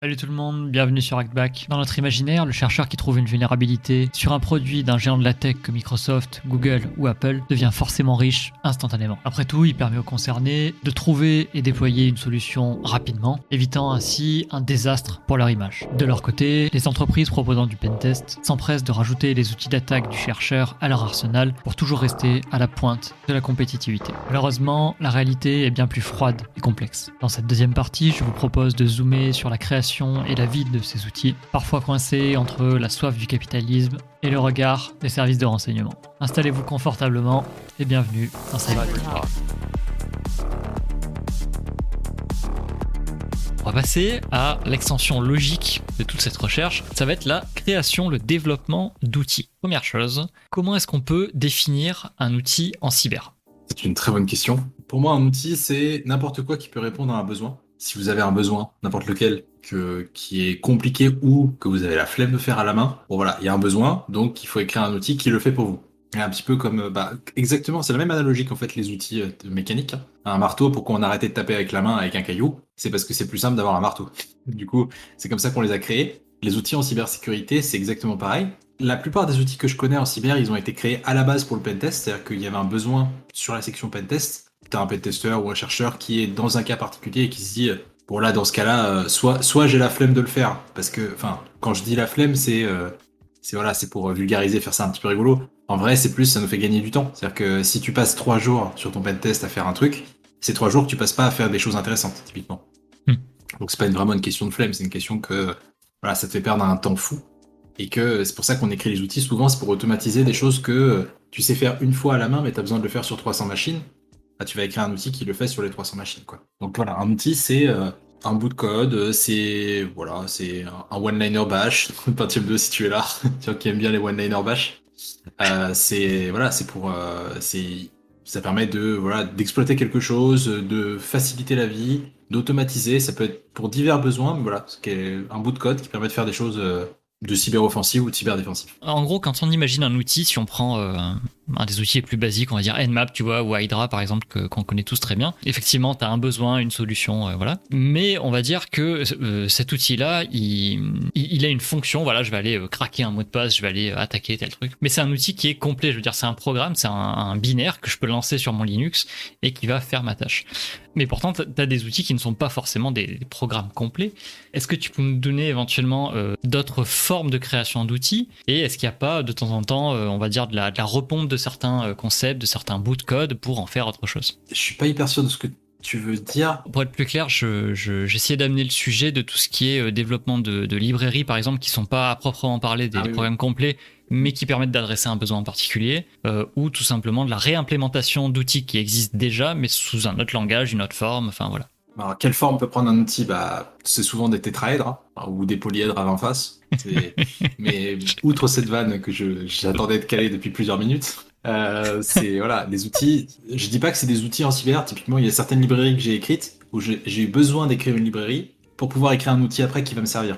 Salut tout le monde, bienvenue sur Hackback. Dans notre imaginaire, le chercheur qui trouve une vulnérabilité sur un produit d'un géant de la tech comme Microsoft, Google ou Apple devient forcément riche instantanément. Après tout, il permet aux concernés de trouver et déployer une solution rapidement, évitant ainsi un désastre pour leur image. De leur côté, les entreprises proposant du pentest s'empressent de rajouter les outils d'attaque du chercheur à leur arsenal pour toujours rester à la pointe de la compétitivité. Malheureusement, la réalité est bien plus froide et complexe. Dans cette deuxième partie, je vous propose de zoomer sur la création et la vie de ces outils, parfois coincés entre la soif du capitalisme et le regard des services de renseignement. Installez-vous confortablement et bienvenue dans cette On va passer à l'extension logique de toute cette recherche. Ça va être la création, le développement d'outils. Première chose, comment est-ce qu'on peut définir un outil en cyber? C'est une très bonne question. Pour moi, un outil, c'est n'importe quoi qui peut répondre à un besoin si vous avez un besoin, n'importe lequel, qui est compliqué ou que vous avez la flemme de faire à la main, bon voilà, il y a un besoin, donc il faut écrire un outil qui le fait pour vous. Un petit peu comme, bah, exactement, c'est la même analogie qu'en fait les outils euh, de mécanique. Hein. Un marteau, pourquoi on a arrêté de taper avec la main avec un caillou? C'est parce que c'est plus simple d'avoir un marteau. Du coup, c'est comme ça qu'on les a créés. Les outils en cybersécurité, c'est exactement pareil. La plupart des outils que je connais en cyber, ils ont été créés à la base pour le pentest, c'est-à-dire qu'il y avait un besoin sur la section pentest t'as un pentester ou un chercheur qui est dans un cas particulier et qui se dit bon là dans ce cas-là euh, soit soit j'ai la flemme de le faire parce que enfin quand je dis la flemme c'est euh, c'est voilà c'est pour vulgariser faire ça un petit peu rigolo. En vrai c'est plus ça nous fait gagner du temps. C'est à dire que si tu passes trois jours sur ton pentest à faire un truc c'est trois jours que tu passes pas à faire des choses intéressantes typiquement. Hmm. donc c'est pas une, vraiment une question de flemme c'est une question que voilà ça te fait perdre un temps fou. Et que c'est pour ça qu'on écrit les outils. Souvent c'est pour automatiser des choses que tu sais faire une fois à la main mais tu as besoin de le faire sur 300 machines tu vas écrire un outil qui le fait sur les 300 machines. Quoi. Donc voilà, un outil, c'est euh, un bout de code, euh, c'est voilà, c'est un one-liner bash. Pentium 2 si tu es là, tu qui aime bien les one-liner bash. Euh, c'est voilà, pour ça permet de voilà d'exploiter quelque chose, de faciliter la vie, d'automatiser. Ça peut être pour divers besoins, mais voilà, un bout de code qui permet de faire des choses de cyberoffensive ou de cyberdéfensive. En gros, quand on imagine un outil, si on prend euh, un des outils les plus basiques, on va dire Nmap, tu vois, ou Hydra par exemple, qu'on connaît tous très bien, effectivement, tu as un besoin, une solution, euh, voilà. Mais on va dire que euh, cet outil-là, il, il, a une fonction, voilà, je vais aller craquer un mot de passe, je vais aller attaquer tel truc. Mais c'est un outil qui est complet, je veux dire, c'est un programme, c'est un, un, binaire que je peux lancer sur mon Linux et qui va faire ma tâche. Mais pourtant, tu as des outils qui ne sont pas forcément des, programmes complets. Est-ce que tu peux nous donner éventuellement d'autres forme de création d'outils? Et est-ce qu'il n'y a pas de temps en temps, euh, on va dire, de la, de la repompe de certains euh, concepts, de certains bouts de code pour en faire autre chose? Je suis pas hyper sûr de ce que tu veux dire. Pour être plus clair, j'essayais je, d'amener le sujet de tout ce qui est euh, développement de, de librairies, par exemple, qui sont pas à proprement parler des, ah programmes complets, mais qui permettent d'adresser un besoin en particulier, ou tout simplement de la réimplémentation d'outils qui existent déjà, mais sous un autre langage, une autre forme, enfin voilà. Alors, quelle forme peut prendre un outil? Bah, C'est souvent des tétraèdres hein, ou des polyèdres avant face. Mais outre cette vanne que j'attendais de caler depuis plusieurs minutes, euh, c'est voilà, des outils. Je dis pas que c'est des outils en cyber. Typiquement, il y a certaines librairies que j'ai écrites où j'ai eu besoin d'écrire une librairie pour pouvoir écrire un outil après qui va me servir.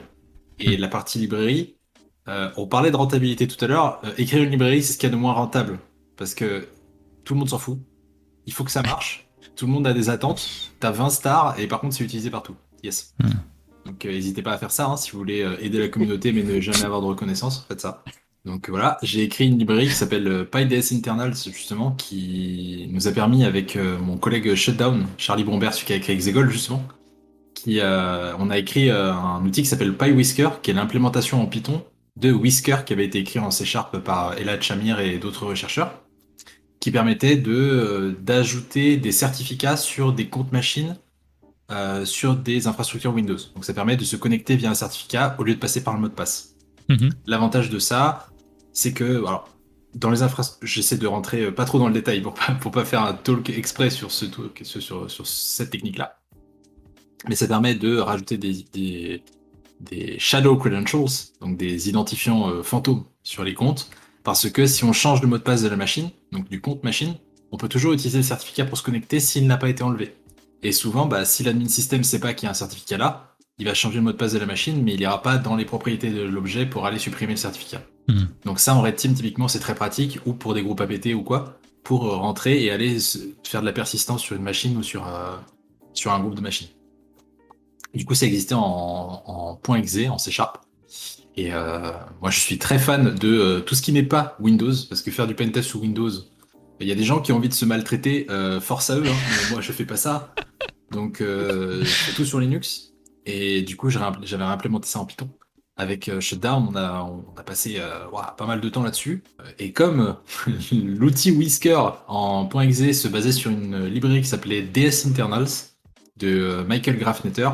Et la partie librairie, euh, on parlait de rentabilité tout à l'heure. Euh, écrire une librairie, c'est ce qu'il y a de moins rentable parce que tout le monde s'en fout. Il faut que ça marche tout le monde a des attentes. T'as 20 stars et par contre c'est utilisé partout. Yes. Hmm. Donc euh, n'hésitez pas à faire ça hein, si vous voulez aider la communauté mais ne jamais avoir de reconnaissance, faites ça. Donc voilà, j'ai écrit une librairie qui s'appelle PyDS Internals justement, qui nous a permis avec mon collègue Shutdown, Charlie Brombert, celui qui a écrit Exegol justement, qui on a écrit un outil qui s'appelle PyWhisker, qui est l'implémentation en Python de Whisker qui avait été écrit en C Sharp par Elad Shamir et d'autres chercheurs qui permettait de euh, d'ajouter des certificats sur des comptes machines euh, sur des infrastructures Windows. Donc ça permet de se connecter via un certificat au lieu de passer par le mot de passe. Mhm. L'avantage de ça, c'est que alors, dans les infrastructures, j'essaie de rentrer euh, pas trop dans le détail pour pas, pour pas faire un talk exprès sur, ce, sur, sur cette technique-là. Mais ça permet de rajouter des, des, des shadow credentials, donc des identifiants fantômes sur les comptes, parce que si on change le mot de passe de la machine, donc du compte machine, on peut toujours utiliser le certificat pour se connecter s'il n'a pas été enlevé. Et souvent, bah, si l'admin système ne sait pas qu'il y a un certificat là, il va changer le mot de passe de la machine, mais il n'ira pas dans les propriétés de l'objet pour aller supprimer le certificat. Hmm. Donc ça, en Red Team, typiquement, c'est très pratique, ou pour des groupes APT ou quoi, pour rentrer et aller faire de la persistance sur une machine ou sur, euh, sur un groupe de machines. Du coup, ça existait en, en .exe, en C Sharp. Et euh, moi, je suis très fan de euh, tout ce qui n'est pas Windows, parce que faire du pentest sous Windows, il y a des gens qui ont envie de se maltraiter, euh, force à eux, hein, mais moi, je fais pas ça. Donc, je fais tout sur Linux. Et du coup, j'avais implémenté ça en Python. Avec Shutdown, on a, passé pas mal de temps là-dessus. Et comme l'outil Whisker en .exe se basait sur une librairie qui s'appelait DS Internals de Michael Grafnetter,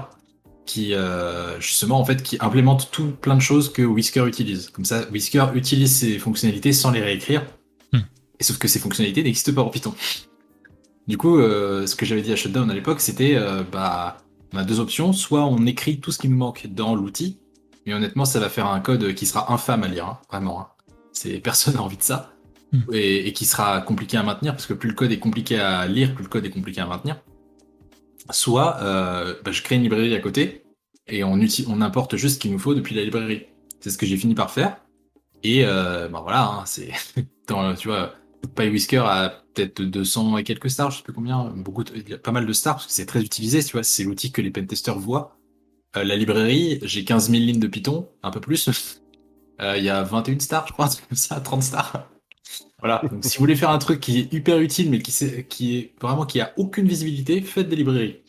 qui euh, justement en fait qui implémente tout plein de choses que Whisker utilise. Comme ça, Whisker utilise ses fonctionnalités sans les réécrire. Hmm. Et sauf que ces fonctionnalités n'existent pas en Python. Du coup, euh, ce que j'avais dit à Shutdown à l'époque, c'était euh, bah on a deux options. Soit on écrit tout ce qui nous manque dans l'outil, mais honnêtement, ça va faire un code qui sera infâme à lire, hein, vraiment. Hein. C'est personne n'a envie de ça. Hmm. Et, et, qui sera compliqué à maintenir, parce que plus le code est compliqué à lire, plus le code est compliqué à maintenir soit euh, bah, je crée une librairie à côté et on, importe juste ce qu'il nous faut depuis la librairie. C'est ce que j'ai fini par faire. Et euh, bah voilà, hein, tu vois, PyWhisker a peut-être 200 et quelques stars, je sais plus combien, beaucoup, il y a pas mal de stars parce que c'est très utilisé, tu vois, c'est l'outil que les pentesters voient. Euh, la librairie, j'ai 15 000 lignes de Python, un peu plus. Il y a 21 stars, je crois, comme ça, 30 stars. Voilà. Donc, si vous voulez faire un truc qui est hyper utile, mais qui, qui est vraiment qui a aucune visibilité, faites des librairies.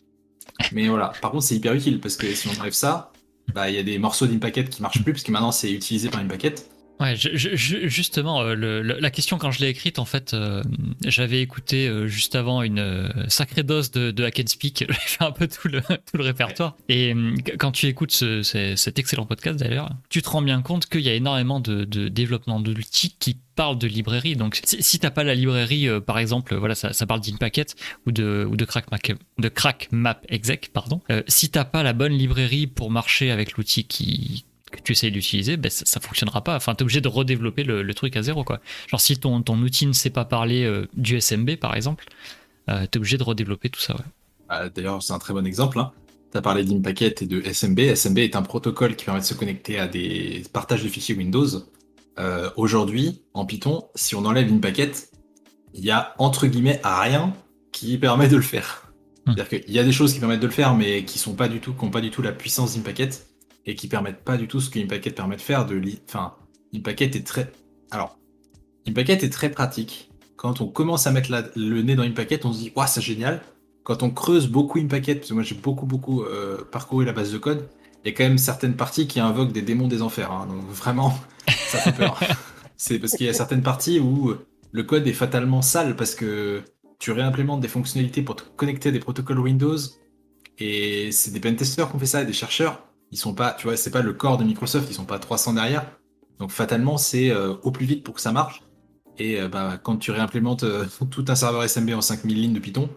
Mais voilà. Par contre, c'est hyper utile parce que si on enlève ça, bah, il y a des morceaux d'Impacket qui marchent plus parce que maintenant c'est utilisé par Impacket. Ouais, justement, euh, la question quand je l'ai écrite, en fait, euh, j'avais écouté euh, juste avant une sacrée dose de, de Hack and Speak. J'ai fait un peu tout le, tout le répertoire. Et quand tu écoutes cet excellent podcast d'ailleurs, tu te rends bien compte qu'il y a énormément de, de développement d'outils qui parlent de librairie. Donc, si, t'as pas la librairie, par exemple, voilà, ça, ça parle d'Inpacket ou de, ou de Crack, de Crack Map Exec, pardon. si t'as pas la bonne librairie pour marcher avec l'outil qui que tu essayes d'utiliser, ben, ça, ça, fonctionnera pas. Enfin, tu es obligé de redévelopper le, truc à zéro. Quoi. Genre, si ton, ton outil ne sait pas parler euh, du SMB, par exemple, euh, tu es obligé de redévelopper tout ça. Ouais. Ah, d'ailleurs, c'est un très bon exemple. Hein. Tu as parlé d'Impacket et de SMB. SMB est un protocole qui permet de se connecter à des partages de fichiers Windows. Euh, aujourd'hui, en Python, si on enlève Impacket, il y a entre guillemets rien qui permet de le faire. Hmm. C'est-à-dire qu'il y a des choses qui permettent de le faire, mais qui sont pas du tout, qui n'ont pas du tout la puissance d'Impacket et qui permettent pas du tout ce qu'Impacket permet de faire. De enfin, Impacket est très. Alors, Impacket est très pratique. Quand on commence à mettre le nez dans Impacket, on se dit, waouh, c'est génial. Quand on creuse beaucoup Impacket, parce que moi j'ai beaucoup, beaucoup euh, parcouru la base de code, il y a quand même certaines parties qui invoquent des démons des enfers. Hein. donc vraiment, ça fait peur. c'est parce qu'il y a certaines parties où le code est fatalement sale parce que tu réimplémentes des fonctionnalités pour te connecter à des protocoles Windows. Et c'est des pentesters qui ont fait ça et des chercheurs ils sont pas, tu vois, c'est pas le corps de Microsoft, ils sont pas 300 derrière. Donc fatalement, c'est euh, au plus vite pour que ça marche. Et euh, bah, quand tu réimplémentes euh, tout un serveur SMB en 5000 lignes de Python,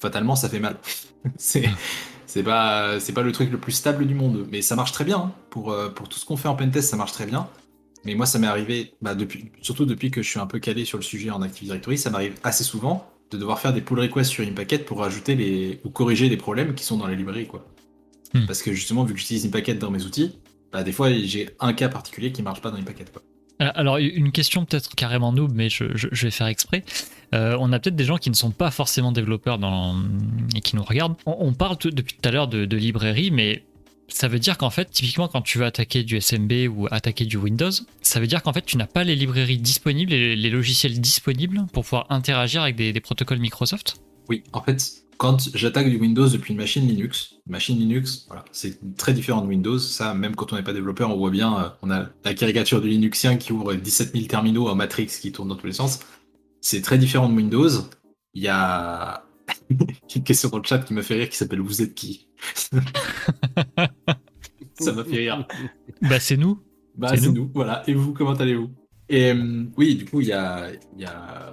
fatalement, ça fait mal. c'est pas pas le truc le plus stable du monde, mais ça marche très bien hein. pour pour tout ce qu'on fait en pentest, ça marche très bien. Mais moi, ça m'est arrivé, bah, depuis, surtout depuis que je suis un peu calé sur le sujet en Active Directory, ça m'arrive assez souvent de devoir faire des pull requests sur Impacket pour ajouter les ou corriger des problèmes qui sont dans les librairies, quoi. Hmm. Parce que justement, vu que j'utilise une paquette dans mes outils, bah, des fois j'ai un cas particulier qui marche pas dans une paquette. Euh, alors, une question peut-être carrément noob, mais je, vais faire exprès. Euh, on a peut-être des gens qui ne sont pas forcément développeurs dans, et qui nous regardent. On, parle depuis tout à l'heure de, librairie, mais ça veut dire qu'en fait, typiquement, quand tu veux attaquer du SMB ou attaquer du Windows, ça veut dire qu'en fait, tu n'as pas les librairies disponibles, les, les, logiciels disponibles pour pouvoir interagir avec des protocoles Microsoft? Oui, en fait, quand j'attaque du Windows depuis une machine Linux, machine Linux, voilà, c'est très différent de Windows. Ça, même quand on n'est pas développeur, on voit bien, euh, on a la caricature du Linuxien qui ouvre 17 000 terminaux en Matrix qui tournent dans tous les sens. C'est très différent de Windows. Il y a une question dans le chat qui m'a fait rire qui s'appelle Vous êtes qui? Ça m'a fait rire. Bah, c'est nous. Bah, c'est nous. nous. Voilà. Et vous, comment allez-vous? Et euh, oui, du coup, il y a,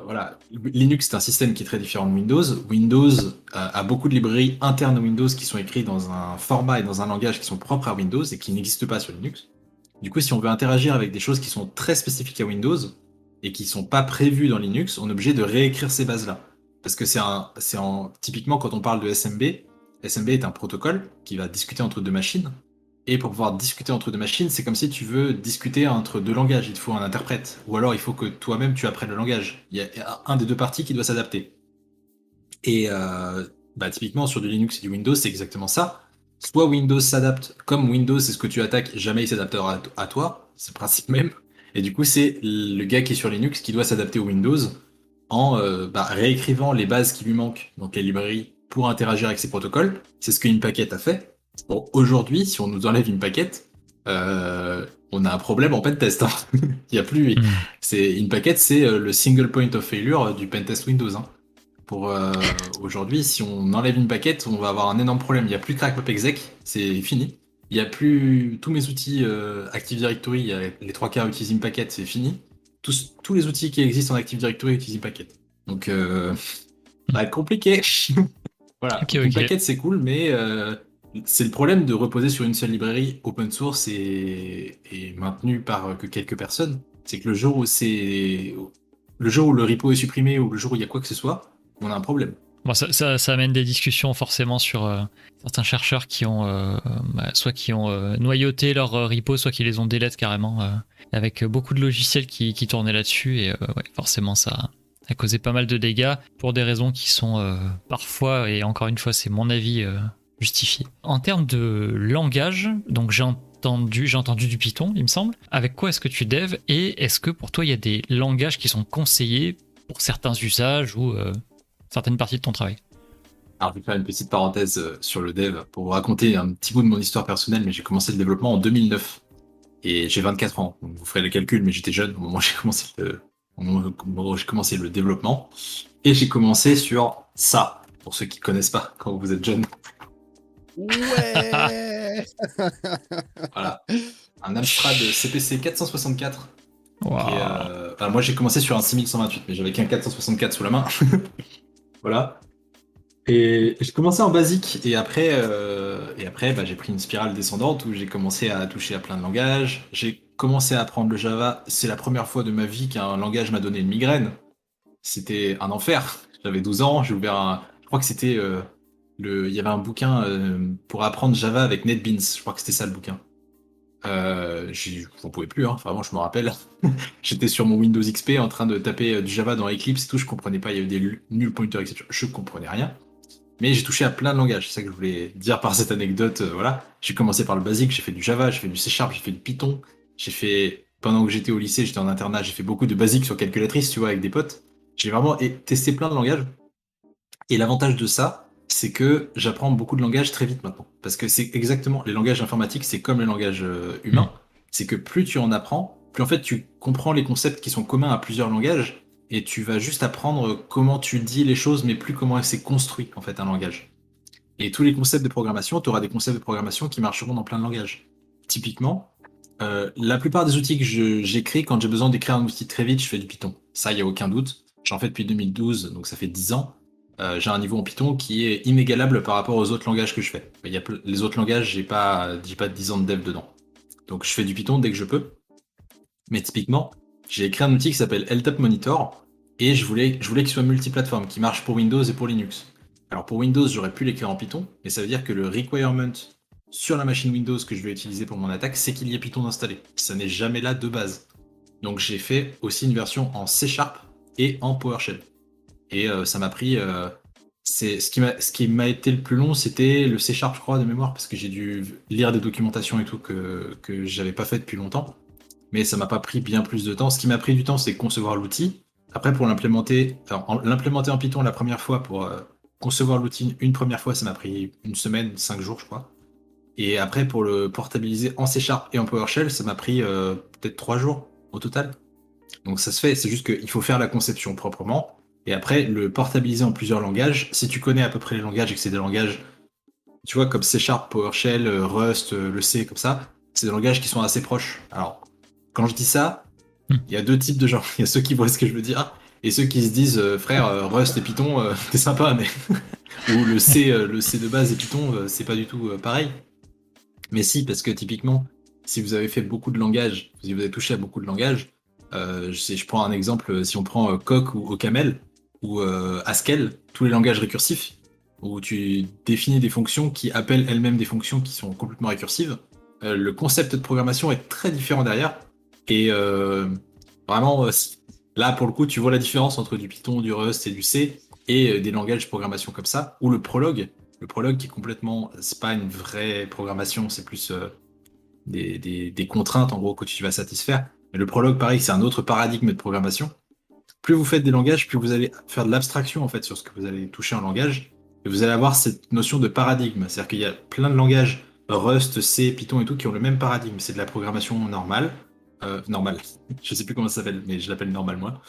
voilà, Linux c'est un système qui est très différent de Windows. Windows a, beaucoup de librairies internes à Windows qui sont écrites dans un format et dans un langage qui sont propres à Windows et qui n'existent pas sur Linux. Du coup, si on veut interagir avec des choses qui sont très spécifiques à Windows et qui sont pas prévues dans Linux, on est obligé de réécrire ces bases-là. Parce que c'est un, c'est en, typiquement quand on parle de SMB, SMB est un protocole qui va discuter entre deux machines. Et pour pouvoir discuter entre deux machines, c'est comme si tu veux discuter entre deux langages. Il te faut un interprète. Ou alors il faut que toi-même tu apprennes le langage. Il y a un des deux parties qui doit s'adapter. Et euh, bah, typiquement sur du Linux et du Windows, c'est exactement ça. soit Windows s'adapte, comme Windows c'est ce que tu attaques, jamais il s'adaptera à toi, c'est le principe même. Et du coup, c'est le gars qui est sur Linux qui doit s'adapter au Windows en euh, bah, réécrivant les bases qui lui manquent, donc les librairies, pour interagir avec ses protocoles. C'est ce qu'une paquette a fait. Bon, aujourd'hui, si on nous enlève une paquette, euh, on a un problème en pentest. Hein. Il y a plus. Mm. C'est une paquette, c'est euh, le single point of failure du pentest Windows. Hein. Pour aujourd'hui, si on enlève une paquette, on va avoir un énorme problème. Il n'y a plus crackpop exec, c'est fini. Il n'y a plus tous mes outils Active Directory, les trois quarts utilisent une paquette, c'est fini tous, les outils qui existent en Active Directory utilisent Packet. Donc, euh, ça va être compliqué. voilà. une Packet, c'est cool, mais euh, c'est le problème de reposer sur une seule librairie open source et, maintenue par que quelques personnes. C'est que le jour où le jour repo est supprimé ou le jour où il y a quoi que ce soit, on a un problème. Ça, amène des discussions forcément sur euh, certains chercheurs qui ont bah, soit qui ont noyauté leur repo, soit qui les ont délètes carrément avec beaucoup de logiciels qui, tournaient là-dessus et euh, forcément ça a causé pas mal de dégâts pour des raisons qui sont euh, parfois, et encore une fois c'est mon avis, euh, justifiées. En termes de langage, donc j'ai entendu, j'ai entendu du Python, il me semble. Avec quoi est-ce que tu dev et est-ce que pour toi il y a des langages qui sont conseillés pour certains usages ou certaines parties de ton travail? Alors, je vais faire une petite parenthèse sur le dev pour vous raconter un petit bout de mon histoire personnelle, mais j'ai commencé le développement en 2009. Et j'ai 24 ans. vous ferez le calcul, mais j'étais jeune au moment où j'ai commencé le, j'ai commencé le développement. Et j'ai commencé sur ça, pour ceux qui connaissent pas quand vous êtes jeune. Ouais Voilà. Un Amstrad CPC 464. Euh, moi j'ai commencé sur un 6128, mais j'avais qu'un 464 sous la main. voilà. Et j'ai commencé en basique et après, euh, et après bah, j'ai pris une spirale descendante où j'ai commencé à toucher à plein de langages. J'ai commencé à apprendre le Java. C'est la première fois de ma vie qu'un langage m'a donné une migraine. C'était un enfer. J'avais 12 ans, j'ai ouvert un... Je crois que c'était... Euh, Il y avait un bouquin euh, pour apprendre Java avec NetBeans. Je crois que c'était ça le bouquin. Euh, J'en pouvais plus, hein. vraiment, je me rappelle. J'étais sur mon Windows XP en train de taper du Java dans Eclipse tout, je comprenais pas, il y avait des null pointers, etc. Je comprenais rien. Mais j'ai touché à plein de langages, c'est ça que je voulais dire par cette anecdote. Euh, voilà, j'ai commencé par le basique, j'ai fait du Java, j'ai fait du C Sharp, j'ai fait du Python, j'ai fait pendant que j'étais au lycée, j'étais en internat, j'ai fait beaucoup de basiques sur calculatrice, tu vois, avec des potes. J'ai vraiment testé plein de langages. Et l'avantage de ça, c'est que j'apprends beaucoup de langages très vite maintenant, parce que c'est exactement les langages informatiques, c'est comme les langages euh, humains. C'est que plus tu en apprends, plus en fait tu comprends les concepts qui sont communs à plusieurs langages et tu vas juste apprendre comment tu dis les choses, mais plus comment c'est construit en fait un langage. Et tous les concepts de programmation, tu auras des concepts de programmation qui marcheront dans plein de langages. Typiquement, euh, la plupart des outils que j'écris, quand j'ai besoin d'écrire un outil très vite, je fais du Python. Ça, il n'y a aucun doute. J'en fais depuis 2012, donc ça fait 10 ans. Euh, j'ai un niveau en Python qui est inégalable par rapport aux autres langages que je fais. Il y a les autres langages, j'ai pas, pas 10 ans de dev dedans. Donc je fais du Python dès que je peux. Mais typiquement, j'ai écrit un outil qui s'appelle LTAP Monitor et je voulais, je voulais qu'il soit multiplateforme, qui marche pour Windows et pour Linux. Alors pour Windows, j'aurais pu l'écrire en Python, mais ça veut dire que le requirement sur la machine Windows que je vais utiliser pour mon attaque, c'est qu'il y ait Python installé. Ça n'est jamais là de base. Donc j'ai fait aussi une version en C Sharp et en PowerShell. Et euh, ça m'a pris. Euh, c'est ce qui m'a été le plus long, c'était le C Sharp, je crois, de mémoire, parce que j'ai dû lire des documentations et tout que que j'avais pas fait depuis longtemps mais ça m'a pas pris bien plus de temps. Ce qui m'a pris du temps, c'est concevoir l'outil. Après, pour l'implémenter, l'implémenter en Python la première fois, pour euh, concevoir l'outil une première fois, ça m'a pris une semaine, cinq jours, je crois. Et après, pour le portabiliser en C Sharp et en PowerShell, ça m'a pris peut-être trois jours au total. Donc ça se fait, c'est juste qu'il faut faire la conception proprement. Et après, le portabiliser en plusieurs langages. Si tu connais à peu près les langages et que c'est des langages, tu vois, comme C Sharp, PowerShell, euh, Rust, le C, comme ça, c'est des langages qui sont assez proches. Alors, quand je dis ça, hmm. il y a deux types de gens. Il y a ceux qui voient ce que je veux dire et ceux qui se disent euh, frère euh, Rust et Python euh, t'es sympa mais ou le C le C de base et Python c'est pas du tout pareil. Mais si parce que typiquement si vous avez fait beaucoup de langages, si vous avez touché à beaucoup de langages, je, je prends un exemple si on prend Coq ou OCaml ou Haskell, tous les langages récursifs où tu définis des fonctions qui appellent elles-mêmes des fonctions qui sont complètement récursives. le concept de programmation est très différent derrière et euh, vraiment, euh, là, pour le coup, tu vois la différence entre du Python, du Rust et du C et euh, des langages de programmation comme ça, ou le Prolog. Le prologue qui est complètement, c'est pas une vraie programmation, c'est plus euh, des, des, des, contraintes en gros que tu vas satisfaire. Mais le prologue, pareil, c'est un autre paradigme de programmation. Plus vous faites des langages, plus vous allez faire de l'abstraction en fait sur ce que vous allez toucher en langage. Et vous allez avoir cette notion de paradigme. C'est-à-dire qu'il y a plein de langages, Rust, C, Python et tout, qui ont le même paradigme. C'est de la programmation normale. Euh, normale. je sais plus comment ça s'appelle, mais je l'appelle normal moi.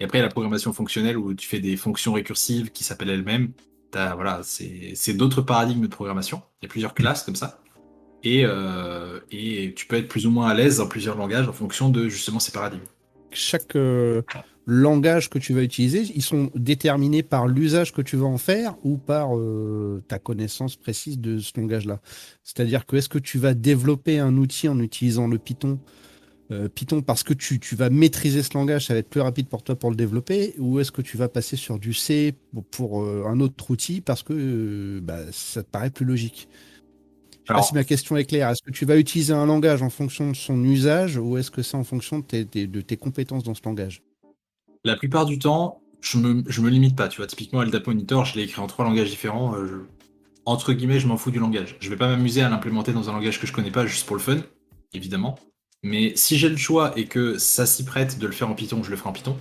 Et après, il y a la programmation fonctionnelle où tu fais des fonctions récursives qui s'appellent elles-mêmes. Voilà, c'est d'autres paradigmes de programmation. Il y a plusieurs classes comme ça. Et, euh, et tu peux être plus ou moins à l'aise dans plusieurs langages en fonction de justement ces paradigmes. Chaque euh, langage que tu vas utiliser, ils sont déterminés par l'usage que tu vas en faire ou par euh, ta connaissance précise de ce langage-là. C'est-à-dire que est-ce que tu vas développer un outil en utilisant le Python euh, Python parce que tu, vas maîtriser ce langage, ça va être plus rapide pour toi pour le développer, ou est-ce que tu vas passer sur du C pour, euh, un autre outil parce que bah, ça te paraît plus logique? Je sais pas si ma question est claire. Est-ce que tu vas utiliser un langage en fonction de son usage ou est-ce que c'est en fonction de tes, compétences dans ce langage? La plupart du temps, je me, me limite pas. Tu vois, typiquement, Data Monitor, je l'ai écrit en trois langages différents. entre guillemets, je m'en fous du langage. Je vais pas m'amuser à l'implémenter dans un langage que je connais pas juste pour le fun, évidemment. Mais si j'ai le choix et que ça s'y prête de le faire en Python, je le ferai en Python.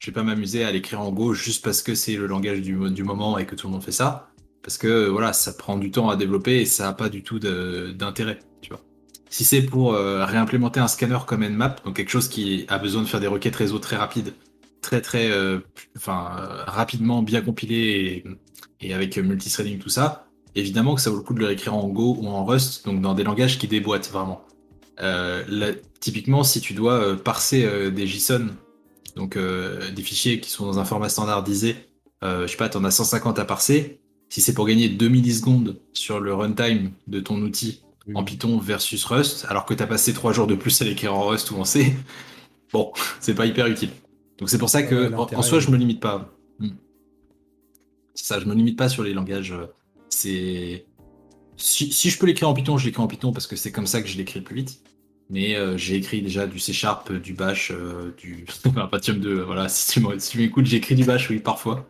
Je vais pas m'amuser à l'écrire en Go juste parce que c'est le langage du, moment et que tout le monde fait ça. Parce que voilà, ça prend du temps à développer et ça n'a pas du tout d'intérêt. Si c'est pour euh, réimplémenter un scanner comme Nmap, donc quelque chose qui a besoin de faire des requêtes réseau très rapides, très très, euh, enfin rapidement bien compilé et, et avec multithreading tout ça, évidemment que ça vaut le coup de le réécrire en Go ou en Rust, donc dans des langages qui déboîtent vraiment. Euh, typiquement, si tu dois euh, parser euh, des JSON, donc des fichiers qui sont dans un format standardisé, je sais pas, tu en as 150 à parser. Si c'est pour gagner 2 millisecondes sur le runtime de ton outil en Python versus Rust, alors que tu as passé 3 jours de plus à l'écrire en Rust ou en C, bon, c'est pas hyper utile. Donc c'est pour ça que, en, soi, je me limite pas. Hmm. C'est ça, je me limite pas sur les langages. C'est si, je peux l'écrire en Python, je l'écris en Python parce que c'est comme ça que je l'écris le plus vite. Mais euh, j'ai écrit déjà du C Sharp, du Bash, euh, du enfin, Python 2. Voilà, si tu m'écoutes, j'ai écrit du Bash, oui, parfois.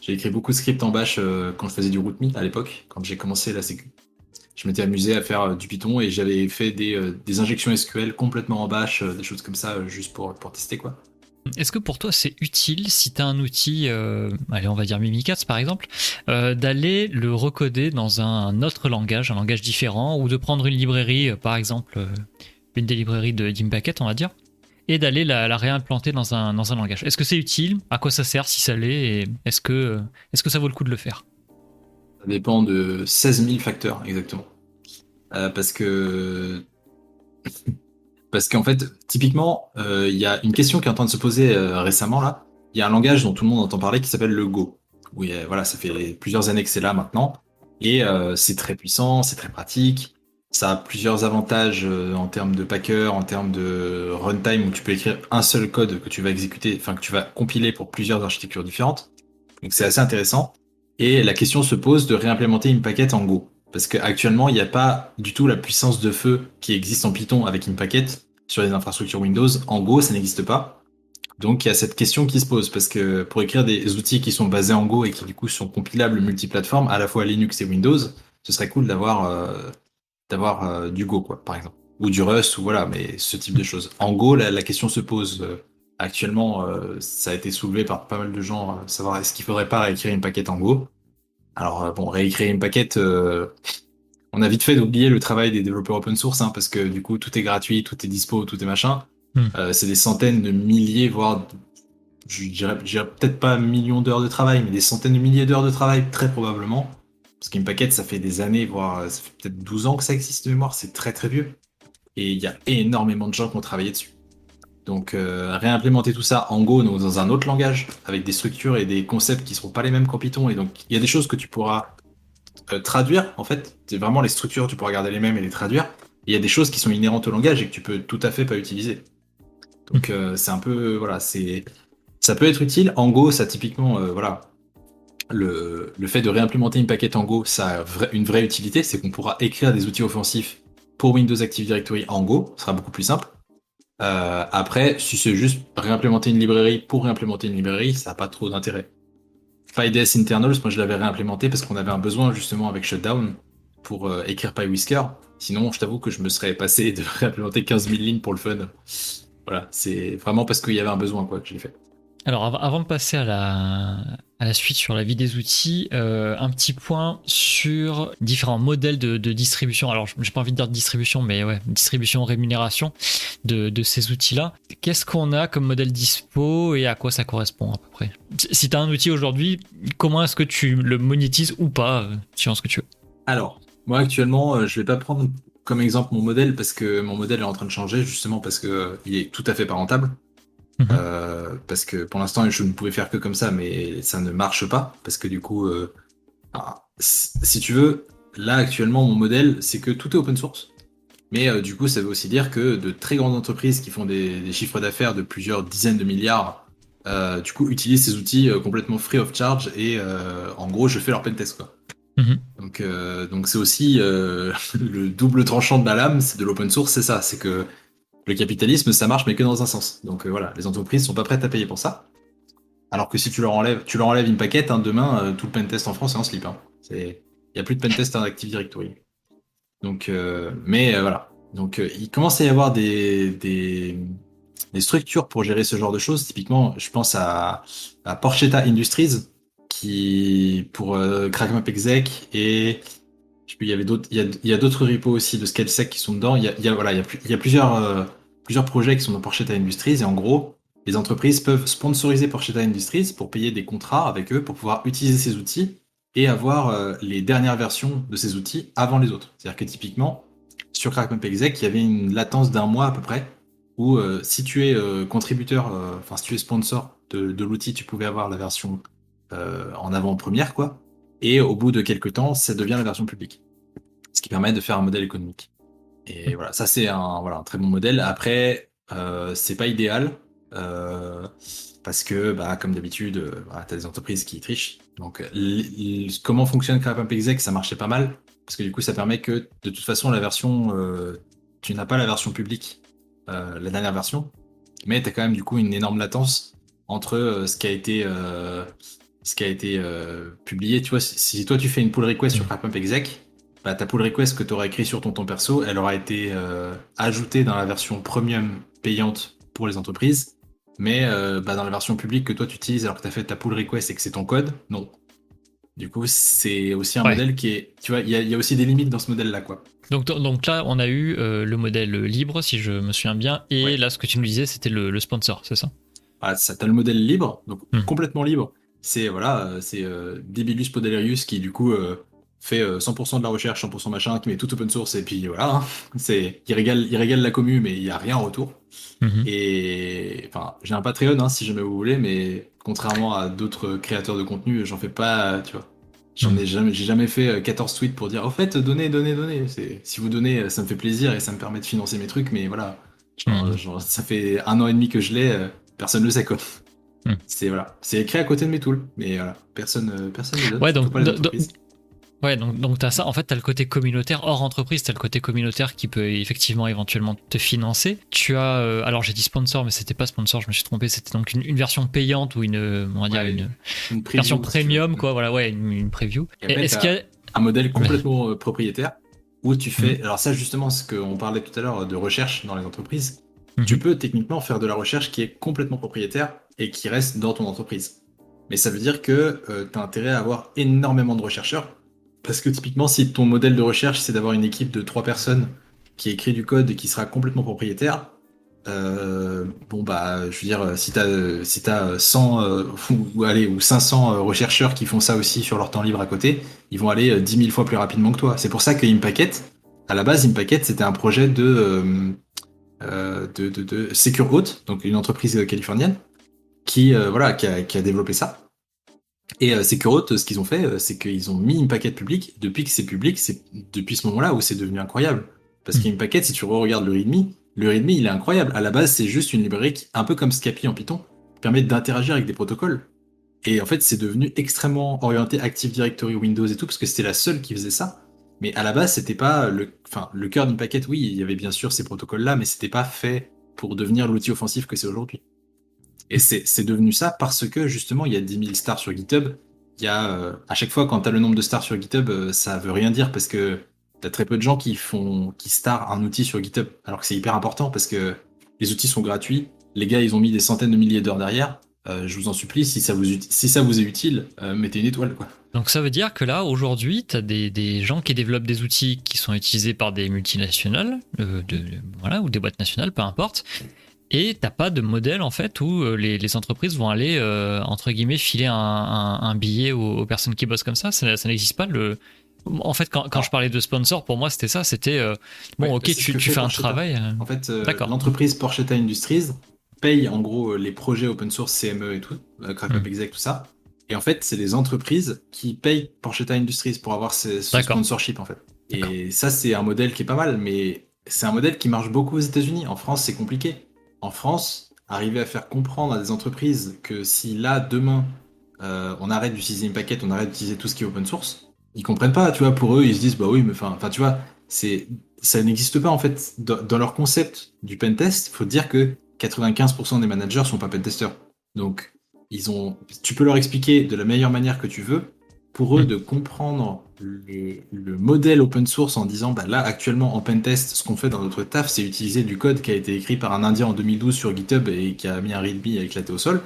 J'ai écrit beaucoup de scripts en Bash euh, quand je faisais du RootMe à l'époque, quand j'ai commencé la sécu. Je m'étais amusé à faire du Python et j'avais fait des, des, injections SQL complètement en Bash, des choses comme ça, juste pour, pour tester quoi. Est-ce que pour toi c'est utile si tu as un outil, euh, allez on va dire Mimikatz par exemple, euh, d'aller le recoder dans un autre langage, un langage différent, ou de prendre une librairie, euh, par exemple une des librairies de Dimpacket on va dire, et d'aller la, réimplanter dans un, dans un langage? Est-ce que c'est utile? À quoi ça sert si ça l'est? Et est-ce que, est-ce que ça vaut le coup de le faire? Ça dépend de 16 000 facteurs exactement. parce que parce qu'en fait, typiquement, euh, il y a une question qui est en train de se poser euh, récemment là. Il y a un langage dont tout le monde entend parler qui s'appelle le Go. Oui, voilà, ça fait plusieurs années que c'est là maintenant. Et euh, c'est très puissant, c'est très pratique. Ça a plusieurs avantages en termes de packer, en termes de runtime où tu peux écrire un seul code que tu vas exécuter, enfin que tu vas compiler pour plusieurs architectures différentes. Donc c'est assez intéressant. Et la question se pose de réimplémenter une paquette en Go. Parce qu'actuellement, il n'y a pas du tout la puissance de feu qui existe en Python avec une paquette sur les infrastructures Windows. En Go, ça n'existe pas. Donc il y a cette question qui se pose parce que pour écrire des outils qui sont basés en Go et qui du coup sont compilables multiplateformes, à la fois Linux et Windows, ce serait cool d'avoir euh, euh, du Go quoi, par exemple, ou du Rust ou voilà, mais ce type de choses. En Go, la, question se pose. Euh, actuellement, ça a été soulevé par pas mal de gens, savoir est-ce qu'il faudrait pas réécrire une paquette en Go. Alors euh, bon, réécrire une paquette, euh, on a vite fait d'oublier le travail des développeurs open source, hein, parce que du coup tout est gratuit, tout est dispo, tout est machin. Hmm. Euh, c'est des centaines de milliers, voire je dirais, peut-être pas millions d'heures de travail, mais des centaines de milliers d'heures de travail, très probablement. Parce qu'une paquette, ça fait des années, voire ça fait peut-être 12 ans que ça existe de mémoire, c'est très très vieux. Et il y a énormément de gens qui ont travaillé dessus. Donc euh, réimplémenter tout ça en Go dans un autre langage avec des structures et des concepts qui seront pas les mêmes qu'en Python et donc il y a des choses que tu pourras euh, traduire en fait, c'est vraiment les structures tu pourras garder les mêmes et les traduire. Il y a des choses qui sont inhérentes au langage et que tu peux tout à fait pas utiliser. Donc euh, c'est un peu voilà, c'est ça peut être utile en Go, ça typiquement voilà. Le, le, fait de réimplémenter une paquette en Go, ça a une vraie utilité, c'est qu'on pourra écrire des outils offensifs pour Windows Active Directory en Go, ce sera beaucoup plus simple. Euh, après, si c'est juste réimplémenter une librairie pour réimplémenter une librairie, ça n'a pas trop d'intérêt. PyDS internals, moi je l'avais réimplémenté parce qu'on avait un besoin justement avec Shutdown pour euh, écrire PyWhisker. Sinon, je t'avoue que je me serais passé de réimplémenter 15 000 lignes pour le fun. Voilà, c'est vraiment parce qu'il y avait un besoin quoi que je l'ai fait. Alors avant de passer à la, suite sur la vie des outils, euh, un petit point sur différents modèles de, distribution. Alors j'ai pas envie de dire distribution, mais ouais, distribution, rémunération de, ces outils-là. Qu'est-ce qu'on a comme modèle dispo et à quoi ça correspond à peu près? Si tu as un outil aujourd'hui, comment est-ce que tu le monétises ou pas, euh, ce que tu veux Alors, moi actuellement, euh, je vais pas prendre comme exemple mon modèle parce que mon modèle est en train de changer justement parce que il est tout à fait pas rentable. Mhm. Euh, parce que pour l'instant, je ne pouvais faire que comme ça, mais ça ne marche pas. Parce que du coup, euh, si tu veux, là actuellement, mon modèle, c'est que tout est open source. Mais euh, du coup, ça veut aussi dire que de très grandes entreprises qui font des, chiffres d'affaires de plusieurs dizaines de milliards, du coup, utilisent ces outils complètement free of charge et en gros, je fais leur pentest quoi. Mhm. Donc, donc c'est aussi le double tranchant de la lame, c'est de l'open source, c'est ça, c'est que le capitalisme, ça marche, mais que dans un sens. Donc euh, voilà, les entreprises sont pas prêtes à payer pour ça. Alors que si tu leur enlèves, tu leur enlèves une paquette, hein, demain, euh, tout le pentest en France est en slip. Hein. Il n'y a plus de pentest en Active Directory. Donc, euh, mais voilà. Donc, il commence à y avoir des, des, structures pour gérer ce genre de choses. Typiquement, je pense à, à Porchetta Industries, qui pour CrackMap Exec et il y avait d'autres, il y a, d'autres repos aussi de ScaleSec qui sont dedans. Il y a, voilà, il y a, plusieurs, euh, plusieurs projets qui sont dans Porchetta Industries et en gros, les entreprises peuvent sponsoriser Porchetta Industries pour payer des contrats avec eux pour pouvoir utiliser ces outils et avoir euh, les dernières versions de ces outils avant les autres. C'est-à-dire que typiquement, sur CrackMap Exec, il y avait une latence d'un mois à peu près où euh, si tu es contributeur, enfin si tu es sponsor de, de l'outil, tu pouvais avoir la version en avant-première, quoi. Et au bout de quelques temps, ça devient la version publique. Ce qui permet de faire un modèle économique. Et voilà, ça c'est un, voilà, un très bon modèle. Après, euh, c'est pas idéal. Euh, parce que, bah, comme d'habitude, euh, tu as des entreprises qui trichent. Donc, comment fonctionne CrapUp Exec Ça marchait pas mal. Parce que du coup, ça permet que, de toute façon, la version, euh, tu n'as pas la version publique, euh, la dernière version, mais tu as quand même, du coup, une énorme latence entre ce qui a été ce qui a été euh, publié. Tu vois, si, toi tu fais une pull request sur CrapUp exec, bah, ta pull request que tu auras écrit sur ton ton perso, elle aura été euh, ajoutée dans la version premium payante pour les entreprises. Mais euh, bah, dans la version publique que toi tu utilises alors que tu as fait ta pull request et que c'est ton code, non. Du coup, c'est aussi un modèle qui est. Tu vois, il y, a aussi des limites dans ce modèle-là, quoi. Donc, donc là, on a eu le modèle libre, si je me souviens bien, et là, ce que tu nous disais, c'était le, sponsor, c'est ça? Ah, ça, t'as le modèle libre, donc hmm. complètement libre c'est voilà, euh, c'est euh, Debilus qui du coup euh, fait 100% de la recherche, 100% machin, qui met tout open source et puis voilà, hein. c'est il régale, il régale la commu mais il y a rien en retour. Mhm. Et enfin, j'ai un Patreon hein, si jamais vous voulez, mais contrairement à d'autres créateurs de contenu, j'en fais pas, tu vois. J'en ai mhm. jamais, j'ai jamais fait 14 tweets pour dire, au fait, donnez, donnez, donnez. Si vous donnez, ça me fait plaisir et ça me permet de financer mes trucs, mais voilà. Mhm. ça fait un an et demi que je l'ai, personne ne le sait quoi. Hmm. C'est voilà, c'est écrit à côté de mes tools, mais voilà, personne, euh, personne ne Ouais, donc, ouais, donc, donc t'as ça. En fait, t'as le côté communautaire hors entreprise, t'as le côté communautaire qui peut effectivement éventuellement te financer. Tu as, euh, alors j'ai dit sponsor, mais c'était pas sponsor, je me suis trompé. C'était donc une, version payante ou une, on va dire une, version premium, quoi. Voilà, ouais, une, preview. Est-ce qu'il y a un modèle complètement euh, propriétaire où tu fais, hmm. alors ça justement, ce qu'on parlait tout à l'heure de recherche dans les entreprises, hmm. tu peux techniquement faire de la recherche qui est complètement propriétaire et qui reste dans ton entreprise. Mais ça veut dire que euh, tu as intérêt à avoir énormément de rechercheurs. Parce que typiquement, si ton modèle de recherche, c'est d'avoir une équipe de trois personnes qui écrit du code et qui sera complètement propriétaire, euh, bon bah, je veux dire, si t'as si as 100 euh, ou, allez, ou 500 rechercheurs qui font ça aussi sur leur temps libre à côté, ils vont aller 10 000 fois plus rapidement que toi. C'est pour ça que Impacket, à la base, Impacket, c'était un projet de, de, de, de Secure donc une entreprise californienne, qui, euh, voilà, qui a, qui, a, développé ça. Et euh, Securot, ce qu'ils ont fait, euh, c'est qu'ils ont mis une paquette public. Depuis que c'est public, c'est depuis ce moment-là où c'est devenu incroyable. Parce qu'il y a une paquette, si tu regardes le README, le README, il est incroyable. À la base, c'est juste une librairie qui, un peu comme Scapy en Python, permet d'interagir avec des protocoles. Et en fait, c'est devenu extrêmement orienté Active Directory Windows et tout, parce que c'était la seule qui faisait ça. Mais à la base, c'était pas le, enfin, cœur d'une paquette. Oui, il y avait bien sûr ces protocoles-là, mais c'était pas fait pour devenir l'outil offensif que c'est aujourd'hui. Et c'est devenu ça parce que justement, il y a 10 000 stars sur GitHub il y a à chaque fois quand tu as le nombre de stars sur GitHub, ça veut rien dire parce que tu as très peu de gens qui font qui star un outil sur GitHub alors que c'est hyper important parce que les outils sont gratuits. Les gars, ils ont mis des centaines de milliers d'heures derrière. je vous en supplie, si ça vous, si ça vous est utile, mettez une étoile. Quoi. Donc ça veut dire que là, aujourd'hui, tu as des, gens qui développent des outils qui sont utilisés par des multinationales, de, voilà, ou des boîtes nationales, peu importe, et t'as pas de modèle en fait où euh, les, entreprises vont aller euh, entre guillemets filer un, billet aux, personnes qui bossent comme ça. Ça, n'existe pas. Le... En fait, quand, je parlais de sponsor, pour moi c'était ça. C'était euh, bon, ok, tu, fais un travail. En fait, l'entreprise Porchetta Industries paye en gros les projets open source CME et tout, Crack Exec, tout ça. Et en fait, c'est les entreprises qui payent Porchetta Industries pour avoir ce, sponsorship en fait. Et ça, c'est un modèle qui est pas mal, mais c'est un modèle qui marche beaucoup aux États-Unis. En France, c'est compliqué en France, arriver à faire comprendre à des entreprises que si là, demain, euh, on arrête d'utiliser une paquette, on arrête d'utiliser tout ce qui est open source, ils comprennent pas, tu vois, pour eux, ils se disent, bah oui, mais enfin, tu vois, c'est, ça n'existe pas, en fait. Dans, leur concept du pentest, il faut dire que 95% des managers sont pas pentesters. Donc, ils ont, tu peux leur expliquer de la meilleure manière que tu veux, pour eux mm. de comprendre le, modèle open source en disant bah là actuellement en pentest ce qu'on fait dans notre taf c'est utiliser du code qui a été écrit par un indien en 2012 sur GitHub et qui a mis un readme à éclater au sol.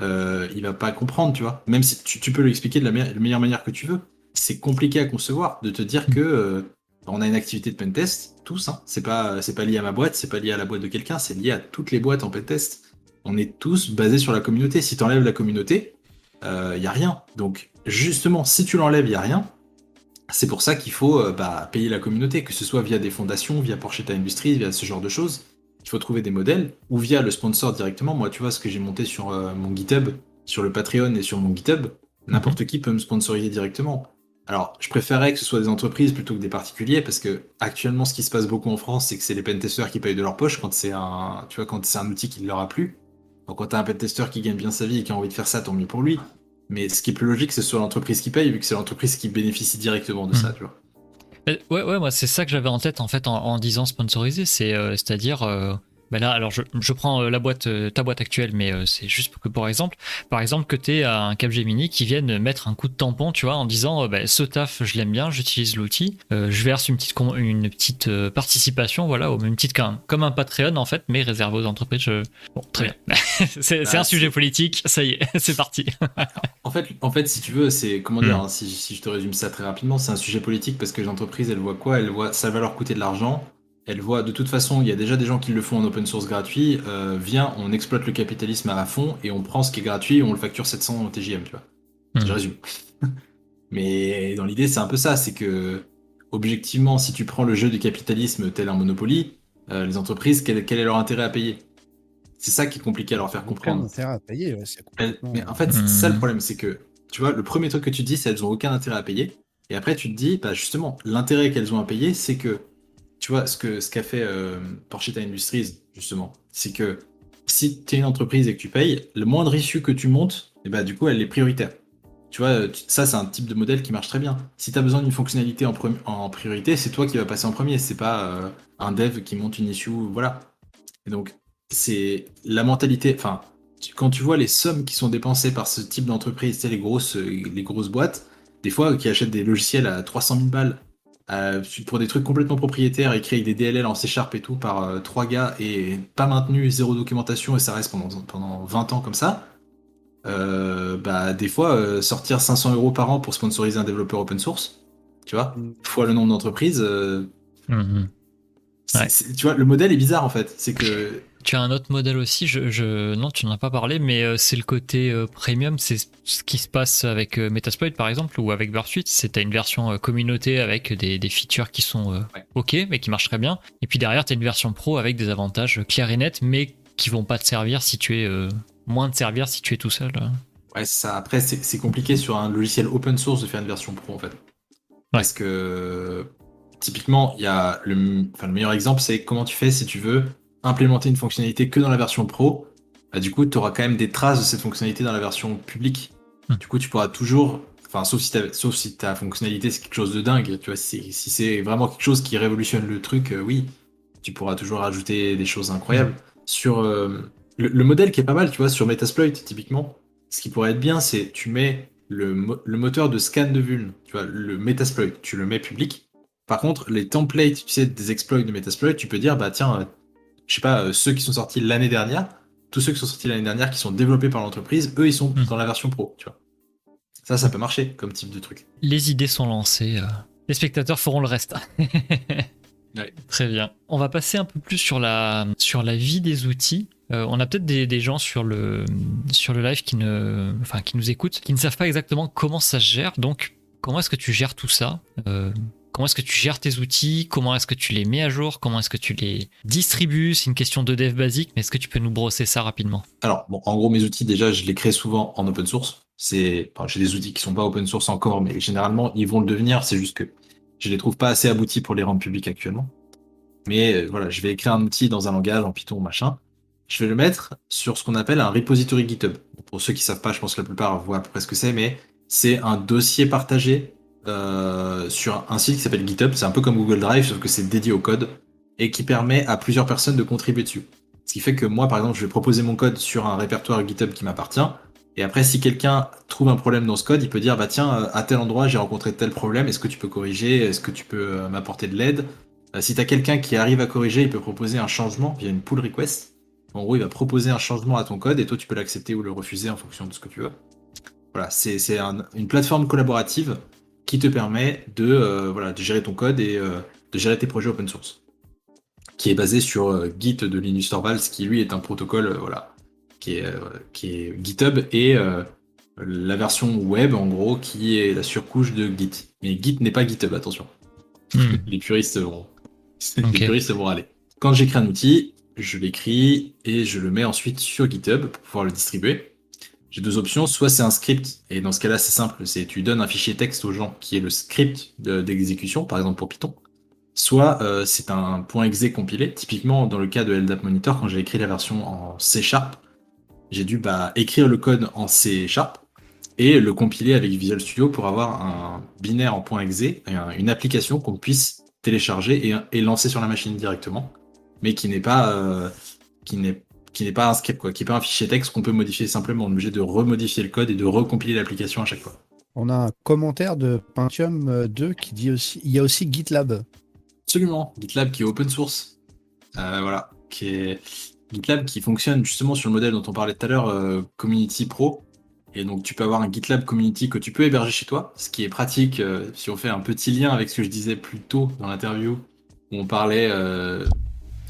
Euh, il va pas comprendre tu vois. Même si tu, peux lui expliquer de la, meilleure manière que tu veux. C'est compliqué à concevoir de te dire que euh, on a une activité de pentest tous hein, c'est pas c'est pas lié à ma boîte c'est pas lié à la boîte de quelqu'un c'est lié à toutes les boîtes en pentest on est tous basés sur la communauté si tu enlèves la communauté il euh, y a rien donc justement si tu l'enlèves il y a rien c'est pour ça qu'il faut euh, bah, payer la communauté, que ce soit via des fondations, via Porchetta Industries, via ce genre de choses. Il faut trouver des modèles, ou via le sponsor directement. Moi, tu vois, ce que j'ai monté sur euh, mon GitHub, sur le Patreon et sur mon GitHub, n'importe qui peut me sponsoriser directement. Alors, je préférerais que ce soit des entreprises plutôt que des particuliers, parce que actuellement, ce qui se passe beaucoup en France, c'est que c'est les pentesters qui payent de leur poche quand c'est un, tu vois, quand c'est un outil qui ne leur a plu. Donc, quand t'as un pentester qui gagne bien sa vie et qui a envie de faire ça, tant mieux pour lui. Mais ce qui est plus logique, c'est sur l'entreprise qui paye, vu que c'est l'entreprise qui bénéficie directement de ça, hmm. tu vois. Euh, ouais, ouais, moi c'est ça que j'avais en tête en fait en, disant sponsorisé, c'est euh, à dire euh, ben là, alors je, je prends euh, la boîte, euh, ta boîte actuelle, mais euh, c'est juste que pour exemple, par exemple que tu es un Capgemini qui vienne mettre un coup de tampon, tu vois, en disant ben, ce taf, je l'aime bien, j'utilise l'outil, je verse une petite une petite participation, voilà, au même titre qu'un comme un Patreon en fait, mais réservé aux entreprises. Bon, très bien. c'est bah, un sujet politique, ça y est, c'est parti. en fait, en fait, si tu veux, c'est comment dire, hmm. hein, si, si je te résume ça très rapidement, c'est un sujet politique parce que les entreprises, elles voient quoi? Elles voient ça va leur coûter de l'argent elle voit de toute façon, il y a déjà des gens qui le font en open source gratuit. Euh, viens, on exploite le capitalisme à fond et on prend ce qui est gratuit et on le facture 700 en TGM, tu vois. Hmm. Je résume. Mais dans l'idée, c'est un peu ça, c'est que objectivement, si tu prends le jeu du capitalisme tel un Monopoly, euh, les entreprises, quel, est leur intérêt à payer? C'est ça qui est compliqué à leur faire comprendre. Aucun intérêt à payer, Mais en fait, c'est ça le hmm. problème, c'est que tu vois, le premier truc que tu dis, c'est qu'elles ont aucun intérêt à payer. Et après, tu te dis, bah justement, l'intérêt qu'elles ont à payer, c'est que tu vois, ce que ce qu'a fait euh, Porchetta Industries, justement, c'est que si tu es une entreprise et que tu payes, le moindre issue que tu montes, eh ben, du coup, elle est prioritaire. Tu vois, ça, c'est un type de modèle qui marche très bien. Si tu as besoin d'une fonctionnalité en, priorité, c'est toi qui vas passer en premier. C'est pas euh, un dev qui monte une issue, voilà. Donc, c'est la mentalité. Enfin, quand tu vois les sommes qui sont dépensées par ce type d'entreprise, sais, les grosses, les grosses boîtes, des fois, qui achètent des logiciels à 300 000 balles euh, pour des trucs complètement propriétaires, écrits avec des DLL en C Sharp et tout par euh, trois gars et pas maintenu, zéro documentation et ça reste pendant, pendant 20 ans comme ça, euh, bah des fois sortir 500 euros par an pour sponsoriser un développeur open source, tu vois, mm. fois le nombre d'entreprises. Mm-hmm. Tu vois, le modèle est bizarre en fait. C'est que tu as un autre modèle aussi, je, non, tu n'en as pas parlé, mais euh, c'est le côté euh, premium, c'est ce qui se passe avec euh, Metasploit par exemple ou avec Bursuit, c'est tu as une version communauté avec des, features qui sont ok, mais qui marchent très bien, et puis derrière tu as une version pro avec des avantages clairs et nets, mais qui vont pas te servir si tu es moins de servir si tu es tout seul. Ouais, ça. Après, c'est compliqué sur un logiciel open source de faire une version pro en fait, parce que typiquement, il y a le, enfin, le meilleur exemple, c'est comment tu fais si tu veux implémenter une fonctionnalité que dans la version pro, bah, du coup, tu auras quand même des traces de cette fonctionnalité dans la version publique. Hmm. Du coup, tu pourras toujours, enfin, sauf si, sauf si ta fonctionnalité c'est quelque chose de dingue, tu vois, si, c'est vraiment quelque chose qui révolutionne le truc, euh, oui, tu pourras toujours ajouter des choses incroyables. Hmm. Sur euh, le, modèle qui est pas mal, tu vois, sur Metasploit, typiquement, ce qui pourrait être bien, c'est tu mets le, moteur de scan de vuln, tu vois, le Metasploit, tu le mets public. Par contre, les templates, tu sais, des exploits de Metasploit, tu peux dire, bah tiens, je sais pas, ceux qui sont sortis l'année dernière, tous ceux qui sont sortis l'année dernière, qui sont développés par l'entreprise, eux, ils sont hmm. dans la version pro, tu vois. Ça, ça peut marcher comme type de truc. Les idées sont lancées. Les spectateurs feront le reste. Très bien. On va passer un peu plus sur la, sur la vie des outils. Euh, on a peut-être des, gens sur le, sur le live qui, ne, enfin, qui nous écoutent, qui ne savent pas exactement comment ça se gère. Donc, comment est-ce que tu gères tout ça euh, Comment est-ce que tu gères tes outils? Comment est-ce que tu les mets à jour? Comment est-ce que tu les distribues? C'est une question de dev basique, mais est-ce que tu peux nous brosser ça rapidement? Alors, bon, en gros, mes outils, déjà, je les crée souvent en open source. C'est, j'ai des outils qui sont pas open source encore, mais généralement, ils vont le devenir. C'est juste que je les trouve pas assez aboutis pour les rendre publics actuellement. Mais euh, voilà, je vais écrire un outil dans un langage, en Python, machin. Je vais le mettre sur ce qu'on appelle un repository GitHub. Pour ceux qui savent pas, je pense que la plupart voient à peu près ce que c'est, mais c'est un dossier partagé euh, sur un site qui s'appelle GitHub. C'est un peu comme Google Drive, sauf que c'est dédié au code et qui permet à plusieurs personnes de contribuer dessus. Ce qui fait que moi, par exemple, je vais proposer mon code sur un répertoire GitHub qui m'appartient. Et après, si quelqu'un trouve un problème dans ce code, il peut dire, bah tiens, à tel endroit, j'ai rencontré tel problème, est-ce que tu peux corriger? Est-ce que tu peux euh, m'apporter de l'aide? Euh, Si tu as quelqu'un qui arrive à corriger, il peut proposer un changement via une pull request. En gros, il va proposer un changement à ton code et toi, tu peux l'accepter ou le refuser en fonction de ce que tu veux. Voilà, c'est une plateforme collaborative qui te permet de, euh, voilà, de gérer ton code et de gérer tes projets open source. Qui est basé sur Git de Linus Torvalds, qui lui est un protocole voilà, qui est, euh, qui est GitHub, et euh, la version web, en gros, qui est la surcouche de Git. Mais Git n'est pas GitHub, attention. Hmm. les puristes vont, les puristes vont aller. Quand j'écris un outil, je l'écris et je le mets ensuite sur GitHub pour pouvoir le distribuer. J'ai deux options, soit c'est un script, et dans ce cas-là c'est simple, c'est tu donnes un fichier texte aux gens qui est le script d'exécution, par exemple pour Python, soit euh, c'est un .exe compilé, typiquement dans le cas de LDAP Monitor, quand j'ai écrit la version en C Sharp, j'ai dû bah, écrire le code en C Sharp et le compiler avec Visual Studio pour avoir un binaire en .exe, une application qu'on puisse télécharger et, lancer sur la machine directement, mais qui n'est pas euh, qui n'est qui n'est pas un script quoi, qui n'est pas un fichier texte qu'on peut modifier simplement. On est obligé de remodifier le code et de recompiler l'application à chaque fois. On a un commentaire de Pentium 2 qui dit aussi il y a aussi GitLab. Absolument, GitLab qui est open source. Euh, voilà, qui est GitLab qui fonctionne justement sur le modèle dont on parlait tout à l'heure, euh, Community Pro. Et donc tu peux avoir un GitLab Community que tu peux héberger chez toi, ce qui est pratique euh, si on fait un petit lien avec ce que je disais plus tôt dans l'interview, où on parlait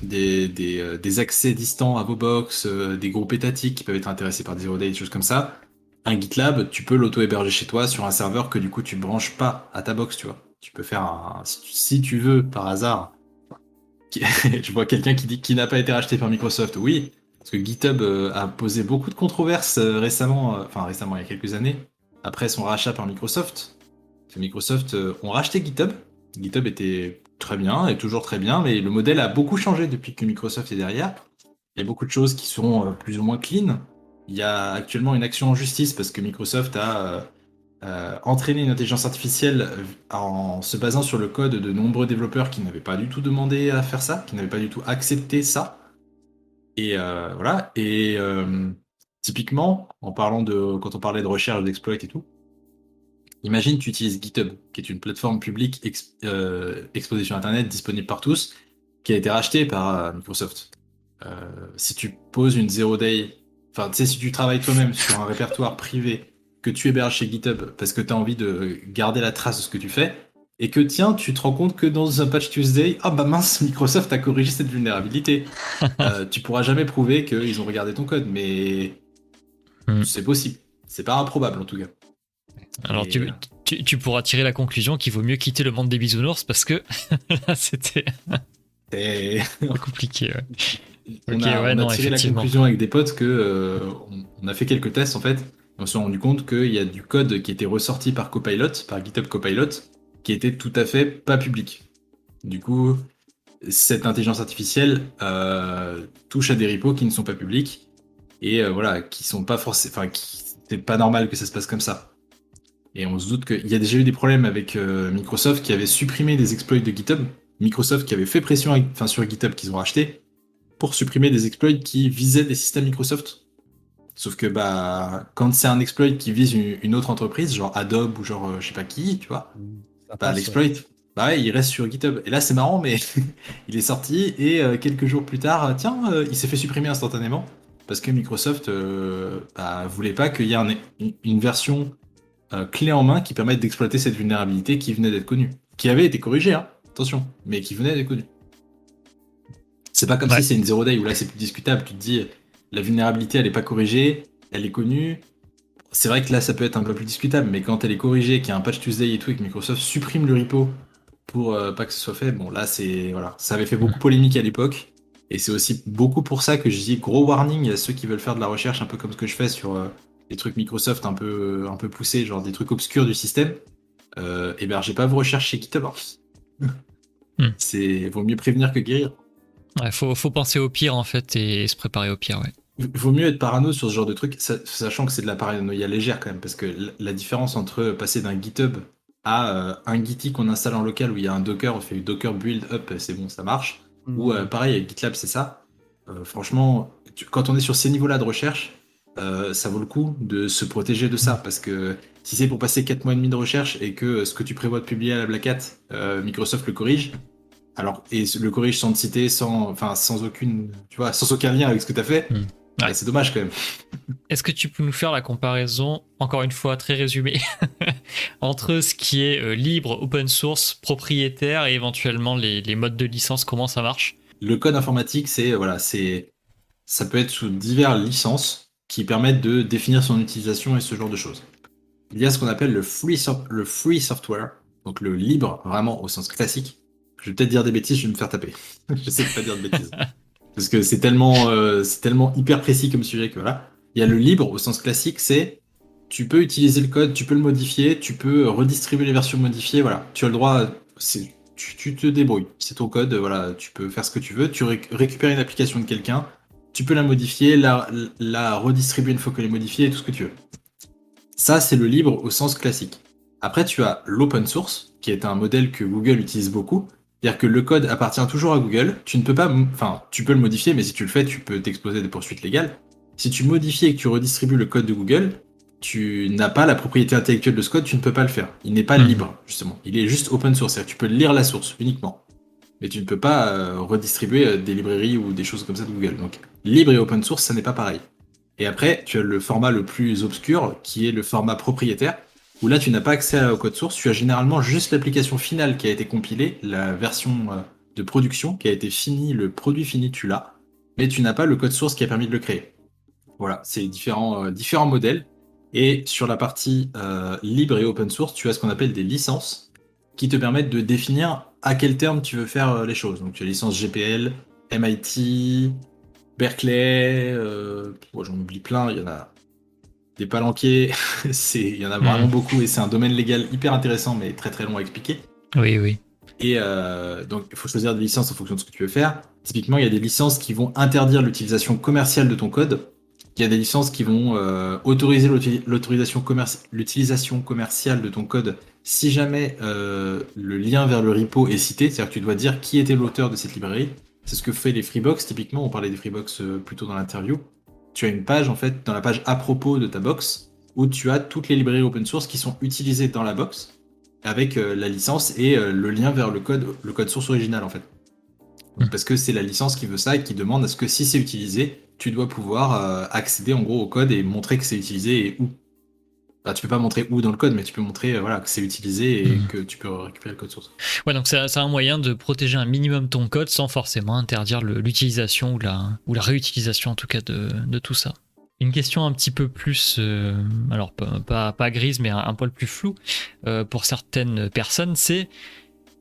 euh, des, des, accès distants à vos box, des groupes étatiques qui peuvent être intéressés par des zero day, des choses comme ça. Un GitLab, tu peux l'auto-héberger chez toi sur un serveur que du coup tu branches pas à ta box, tu vois. Tu peux faire un, si tu veux par hasard je vois quelqu'un qui dit qu'il n'a pas été racheté par Microsoft. Oui, parce que GitHub euh, a posé beaucoup de controverses euh, récemment, euh, enfin récemment, il y a quelques années, après son rachat par Microsoft. Microsoft ont racheté GitHub. GitHub était très bien, et toujours très bien, mais le modèle a beaucoup changé depuis que Microsoft est derrière. Il y a beaucoup de choses qui sont plus ou moins clean. Il y a actuellement une action en justice parce que Microsoft a euh, entraîner une intelligence artificielle euh, en se basant sur le code de nombreux développeurs qui n'avaient pas du tout demandé à faire ça, qui n'avaient pas du tout accepté ça. Et euh, voilà. Et typiquement, en parlant de quand on parlait de recherche d'exploit et tout, imagine tu utilises GitHub, qui est une plateforme publique exposée sur Internet, disponible par tous, qui a été rachetée par Microsoft. si tu poses une zero day, enfin, tu sais, si tu travailles toi-même sur un répertoire privé que tu héberges chez GitHub parce que tu as envie de garder la trace de ce que tu fais, et que tiens, tu te rends compte que dans un patch Tuesday, ah bah mince, Microsoft a corrigé cette vulnérabilité. euh, tu pourras jamais prouver qu'ils ont regardé ton code, mais hmm. c'est possible. C'est pas improbable en tout cas. Alors tu, tu, pourras tirer la conclusion qu'il vaut mieux quitter le monde des bisounours parce que là c'était compliqué. On, a, tiré la conclusion avec des potes que euh, on a fait quelques tests en fait on s'est rendu compte qu'il y a du code qui était ressorti par Copilot, par GitHub Copilot, qui était tout à fait pas public. Du coup, cette intelligence artificielle euh, touche à des repos qui ne sont pas publics et euh, voilà, qui sont pas forcément, enfin, c'est pas normal que ça se passe comme ça. Et on se doute qu'il y a déjà eu des problèmes avec euh, Microsoft qui avait supprimé des exploits de GitHub. Microsoft qui avait fait pression enfin, sur GitHub qu'ils ont racheté pour supprimer des exploits qui visaient des systèmes Microsoft Sauf que bah, quand c'est un exploit qui vise une, autre entreprise, genre Adobe ou genre euh, je sais pas qui, tu vois, bah, l'exploit, bah il reste sur GitHub. Et là, c'est marrant, mais il est sorti et euh, quelques jours plus tard, tiens, il s'est fait supprimer instantanément parce que Microsoft bah, voulait pas qu'il y ait une version clé en main qui permette d'exploiter cette vulnérabilité qui venait d'être connue, qui avait été corrigée, hein, attention, mais qui venait d'être connue. C'est pas comme si c'est une zero day où là c'est plus discutable. Tu te dis, la vulnérabilité elle est pas corrigée, elle est connue. C'est vrai que là ça peut être un peu plus discutable, mais quand elle est corrigée, qu'il y a un patch Tuesday et tout, et que Microsoft supprime le repo pour euh, pas que ce soit fait, bon là c'est voilà, ça avait fait beaucoup polémique à l'époque. Et c'est aussi beaucoup pour ça que je dis gros warning à ceux qui veulent faire de la recherche, un peu comme ce que je fais sur euh, des trucs Microsoft un peu, un peu poussés, genre des trucs obscurs du système. Euh, hébergez pas vos recherches chez GitHub. Hmm. C'est vaut mieux prévenir que guérir. Ouais, faut, faut penser au pire en fait et se préparer au pire, ouais. Vaut mieux être parano sur ce genre de truc, sachant que c'est de la paranoïa légère quand même, parce que la différence entre passer d'un GitHub à euh, un Gitty qu'on installe en local où il y a un Docker, on fait du Docker build up, c'est bon, ça marche. Ou euh, pareil avec GitLab, c'est ça. Euh, franchement, quand on est sur ces niveaux-là de recherche, ça vaut le coup de se protéger de ça, parce que si c'est pour passer 4 mois et demi de recherche et que ce que tu prévois de publier à la Black Hat, Microsoft le corrige, alors, et le corrige sans te citer, sans, enfin, sans aucune, tu vois, sans aucun lien avec ce que tu as fait. Hmm. C'est dommage quand même. Est-ce que tu peux nous faire la comparaison, encore une fois très résumée, entre ce qui est euh, libre, open source, propriétaire et éventuellement les, modes de licence, comment ça marche? Le code informatique, c'est voilà, c'est ça peut être sous diverses licences qui permettent de définir son utilisation et ce genre de choses. Il y a ce qu'on appelle le free, le free software, donc le libre vraiment au sens classique, je vais peut-être dire des bêtises, je vais me faire taper. je sais pas dire de bêtises. Parce que c'est tellement, euh, c'est tellement hyper précis comme sujet que voilà. Il y a le libre au sens classique, c'est tu peux utiliser le code, tu peux le modifier, tu peux redistribuer les versions modifiées, voilà. Tu as le droit, tu, te débrouilles. C'est ton code, voilà, tu peux faire ce que tu veux. Tu récupères une application de quelqu'un, tu peux la modifier, la, la redistribuer une fois qu'elle est modifiée, tout ce que tu veux. Ça, c'est le libre au sens classique. Après, tu as l'open source, qui est un modèle que Google utilise beaucoup, c'est-à-dire que le code appartient toujours à Google. Tu ne peux pas, enfin, tu peux le modifier, mais si tu le fais, tu peux t'exposer des poursuites légales. Si tu modifies et que tu redistribues le code de Google, tu n'as pas la propriété intellectuelle de ce code, tu ne peux pas le faire. Il n'est pas hmm. libre, justement. Il est juste open source. C'est-à-dire que tu peux lire la source uniquement. Mais tu ne peux pas euh, redistribuer euh, des librairies ou des choses comme ça de Google. Donc, libre et open source, ça n'est pas pareil. Et après, tu as le format le plus obscur, qui est le format propriétaire où là tu n'as pas accès au code source, tu as généralement juste l'application finale qui a été compilée, la version euh, de production qui a été finie, le produit fini tu l'as, mais tu n'as pas le code source qui a permis de le créer. Voilà, c'est différents, différents modèles. Et sur la partie libre et open source, tu as ce qu'on appelle des licences qui te permettent de définir à quel terme tu veux faire les choses. Donc tu as licence GPL, MIT, Berkeley, j'en oublie plein, il y en a des palanquiers, il y en a vraiment hmm. beaucoup et c'est un domaine légal hyper intéressant mais très très long à expliquer. Oui, oui. Et euh, donc, il faut choisir des licences en fonction de ce que tu veux faire. Typiquement, il y a des licences qui vont interdire l'utilisation commerciale de ton code. Il y a des licences qui vont euh, autoriser l'utilisation commerciale de ton code si jamais euh, le lien vers le repo est cité, c'est-à-dire que tu dois dire qui était l'auteur de cette librairie. C'est ce que fait les Freebox. Typiquement, on parlait des Freebox plutôt dans l'interview tu as une page en fait dans la page à propos de ta box où tu as toutes les librairies open source qui sont utilisées dans la box avec euh, la licence et euh, le lien vers le code, le code source original en fait. Hmm. Parce que c'est la licence qui veut ça et qui demande à ce que si c'est utilisé, tu dois pouvoir euh, accéder en gros au code et montrer que c'est utilisé et où. Bah, tu peux pas montrer où dans le code, mais tu peux montrer euh, voilà, que c'est utilisé et hmm. que tu peux récupérer le code source. Ouais, donc c'est un moyen de protéger un minimum ton code sans forcément interdire l'utilisation ou la, ou la réutilisation en tout cas de, de tout ça. Une question un petit peu plus, euh, alors pas, pas, grise, mais un, un poil plus flou euh, pour certaines personnes, c'est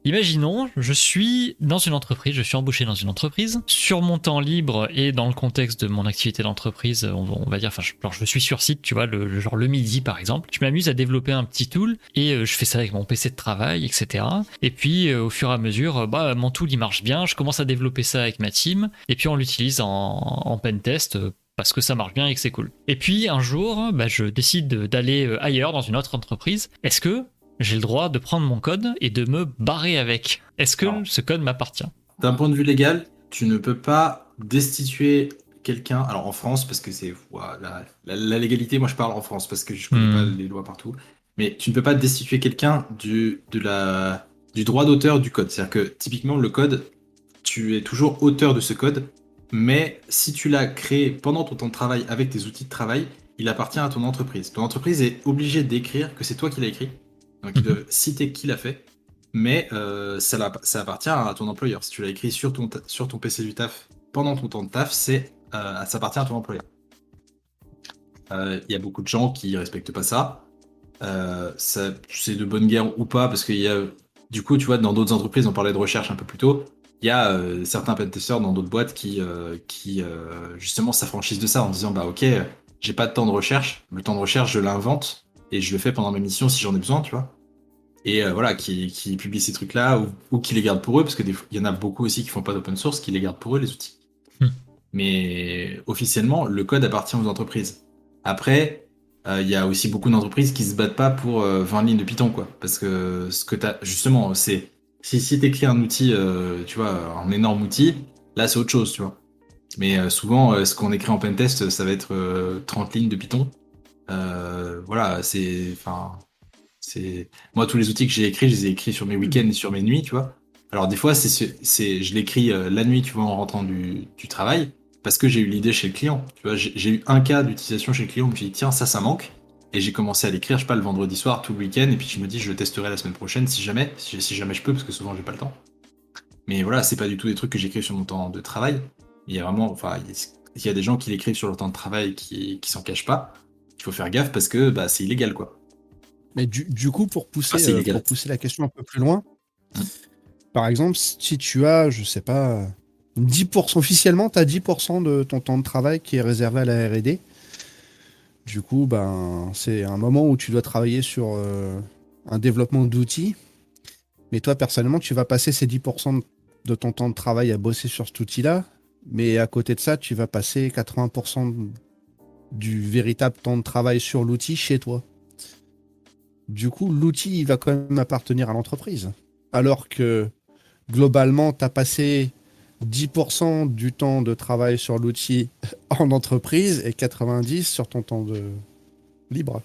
Imaginons, je suis dans une entreprise, je suis embauché dans une entreprise. Sur mon temps libre et dans le contexte de mon activité d'entreprise, on, va dire, enfin, je, suis sur site, tu vois, le, genre le midi par exemple. Je m'amuse à développer un petit tool et euh, je fais ça avec mon PC de travail, etc. Et puis euh, au fur et à mesure, euh, bah mon tool il marche bien, je commence à développer ça avec ma team et puis on l'utilise en, en pen test parce que ça marche bien et que c'est cool. Et puis un jour, bah, je décide d'aller ailleurs dans une autre entreprise. Est-ce que j'ai le droit de prendre mon code et de me barrer avec. Est-ce que ce code m'appartient? D'un point de vue légal, tu ne peux pas destituer quelqu'un, alors en France, parce que c'est la, la, légalité, moi je parle en France parce que je connais pas Hmm. les lois partout, mais tu ne peux pas destituer quelqu'un du, de la, du droit d'auteur du code. C'est-à-dire que typiquement le code, tu es toujours auteur de ce code, mais si tu l'as créé pendant ton temps de travail avec tes outils de travail, il appartient à ton entreprise. Ton entreprise est obligée d'écrire que c'est toi qui l'as écrit, donc ils citer qui l'a fait, mais euh, ça, ça appartient à ton employeur. Si tu l'as écrit sur ton, sur ton PC du taf pendant ton temps de taf, euh, ça appartient à ton employeur. Euh, Il y a beaucoup de gens qui respectent pas ça. Euh, c'est de bonne guerre ou pas, parce qu'il y a, du coup, tu vois, dans d'autres entreprises, on parlait de recherche un peu plus tôt, il y a euh, certains pentesters dans d'autres boîtes qui, euh, qui euh, justement s'affranchissent de ça en disant, bah ok, j'ai pas de temps de recherche, le temps de recherche, je l'invente et je le fais pendant mes missions si j'en ai besoin, tu vois. Et euh, voilà, qui, qui publient ces trucs-là ou, ou qui les gardent pour eux, parce que des fois- il y en a beaucoup aussi qui font pas d'open source, qui les gardent pour eux, les outils. Hmm. Mais officiellement, le code appartient aux entreprises. Après, euh, il y a aussi beaucoup d'entreprises qui se battent pas pour euh, 20 lignes de Python, quoi. Parce que ce que tu as, justement, c'est si, si tu écris un outil, euh, tu vois, un énorme outil, là, c'est autre chose, tu vois. Mais souvent, ce qu'on écrit en pentest, ça va être euh, 30 lignes de Python. Voilà, c'est. Enfin. C'est. Moi, tous les outils que j'ai écrits, je les ai écrits sur mes week-ends et sur mes nuits, tu vois. Alors, des fois, c'est, c'est, je l'écris euh, la nuit, tu vois, en rentrant du, du travail, parce que j'ai eu l'idée chez le client. Tu vois, j'ai, eu un cas d'utilisation chez le client où je me suis dit, tiens, ça, ça manque. Et j'ai commencé à l'écrire, je sais pas, le vendredi soir, tout le week-end, et puis je me dis, je le testerai la semaine prochaine, si jamais, si, si jamais je peux, parce que souvent, j'ai pas le temps. Mais voilà, c'est pas du tout des trucs que j'écris sur mon temps de travail. Il y a vraiment, enfin, il y a des gens qui l'écrivent sur leur temps de travail qui, qui s'en cachent pas. Il faut faire gaffe parce que bah, c'est illégal, quoi. Mais du, du coup, pour pousser, Ah, euh, pour pousser la question un peu plus loin, Hmm. par exemple, si tu as, je sais pas, 10%, officiellement, tu as 10% de ton temps de travail qui est réservé à la RD. Du coup, ben, c'est un moment où tu dois travailler sur euh, un développement d'outils. Mais toi, personnellement, tu vas passer ces 10% de ton temps de travail à bosser sur cet outil-là. Mais à côté de ça, tu vas passer 80% du véritable temps de travail sur l'outil chez toi. Du coup, l'outil, il va quand même appartenir à l'entreprise. Alors que globalement, tu as passé 10% du temps de travail sur l'outil en entreprise et 90% sur ton temps de libre.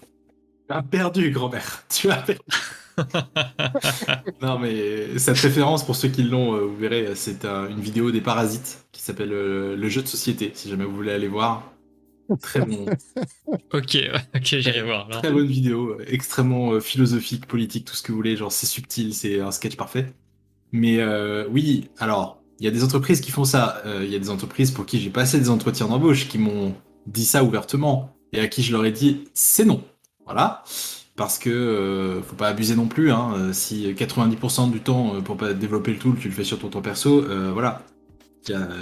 Tu as perdu, grand-mère. Tu as perdu. non, mais cette référence, pour ceux qui l'ont, euh, vous verrez, c'est une vidéo des Parasites qui s'appelle euh, Le jeu de société, si jamais vous voulez aller voir. Très bon, Ok, ok, j'irai voir. alors. Très bonne vidéo, euh, extrêmement euh, philosophique, politique, tout ce que vous voulez. Genre, c'est subtil, c'est un sketch parfait. Mais euh, oui, alors, il y a des entreprises qui font ça. Euh, Il y a des entreprises pour qui j'ai passé des entretiens d'embauche qui m'ont dit ça ouvertement et à qui je leur ai dit c'est non. Voilà. Parce que euh, faut pas abuser non plus. Hein. Si 90% du temps pour pas développer le tool, tu le fais sur ton temps perso, voilà.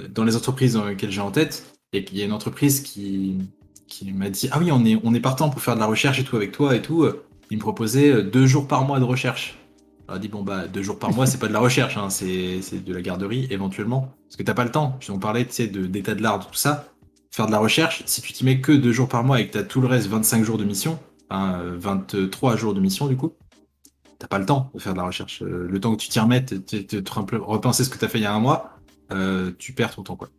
Dans les entreprises dans lesquelles j'ai en tête, et qu'il y a une entreprise qui, m'a dit Ah oui, on est, on est partant pour faire de la recherche et tout avec toi et tout. Il me proposait euh, deux jours par mois de recherche. Alors, dit Bon, bah, deux jours par mois, c'est pas de la recherche, hein, c'est de la garderie éventuellement. Parce que t'as pas le temps. Si on parlait d'état de l'art, de tout ça, faire de la recherche, si tu t'y mets que deux jours par mois et que t'as tout le reste 25 jours de mission, enfin, euh, 23 jours de mission du coup, t'as pas le temps de faire de la recherche. Euh, Le temps que tu t'y remettes, te, te- repenser ce que t'as fait il y a un mois, euh, tu perds ton temps quoi.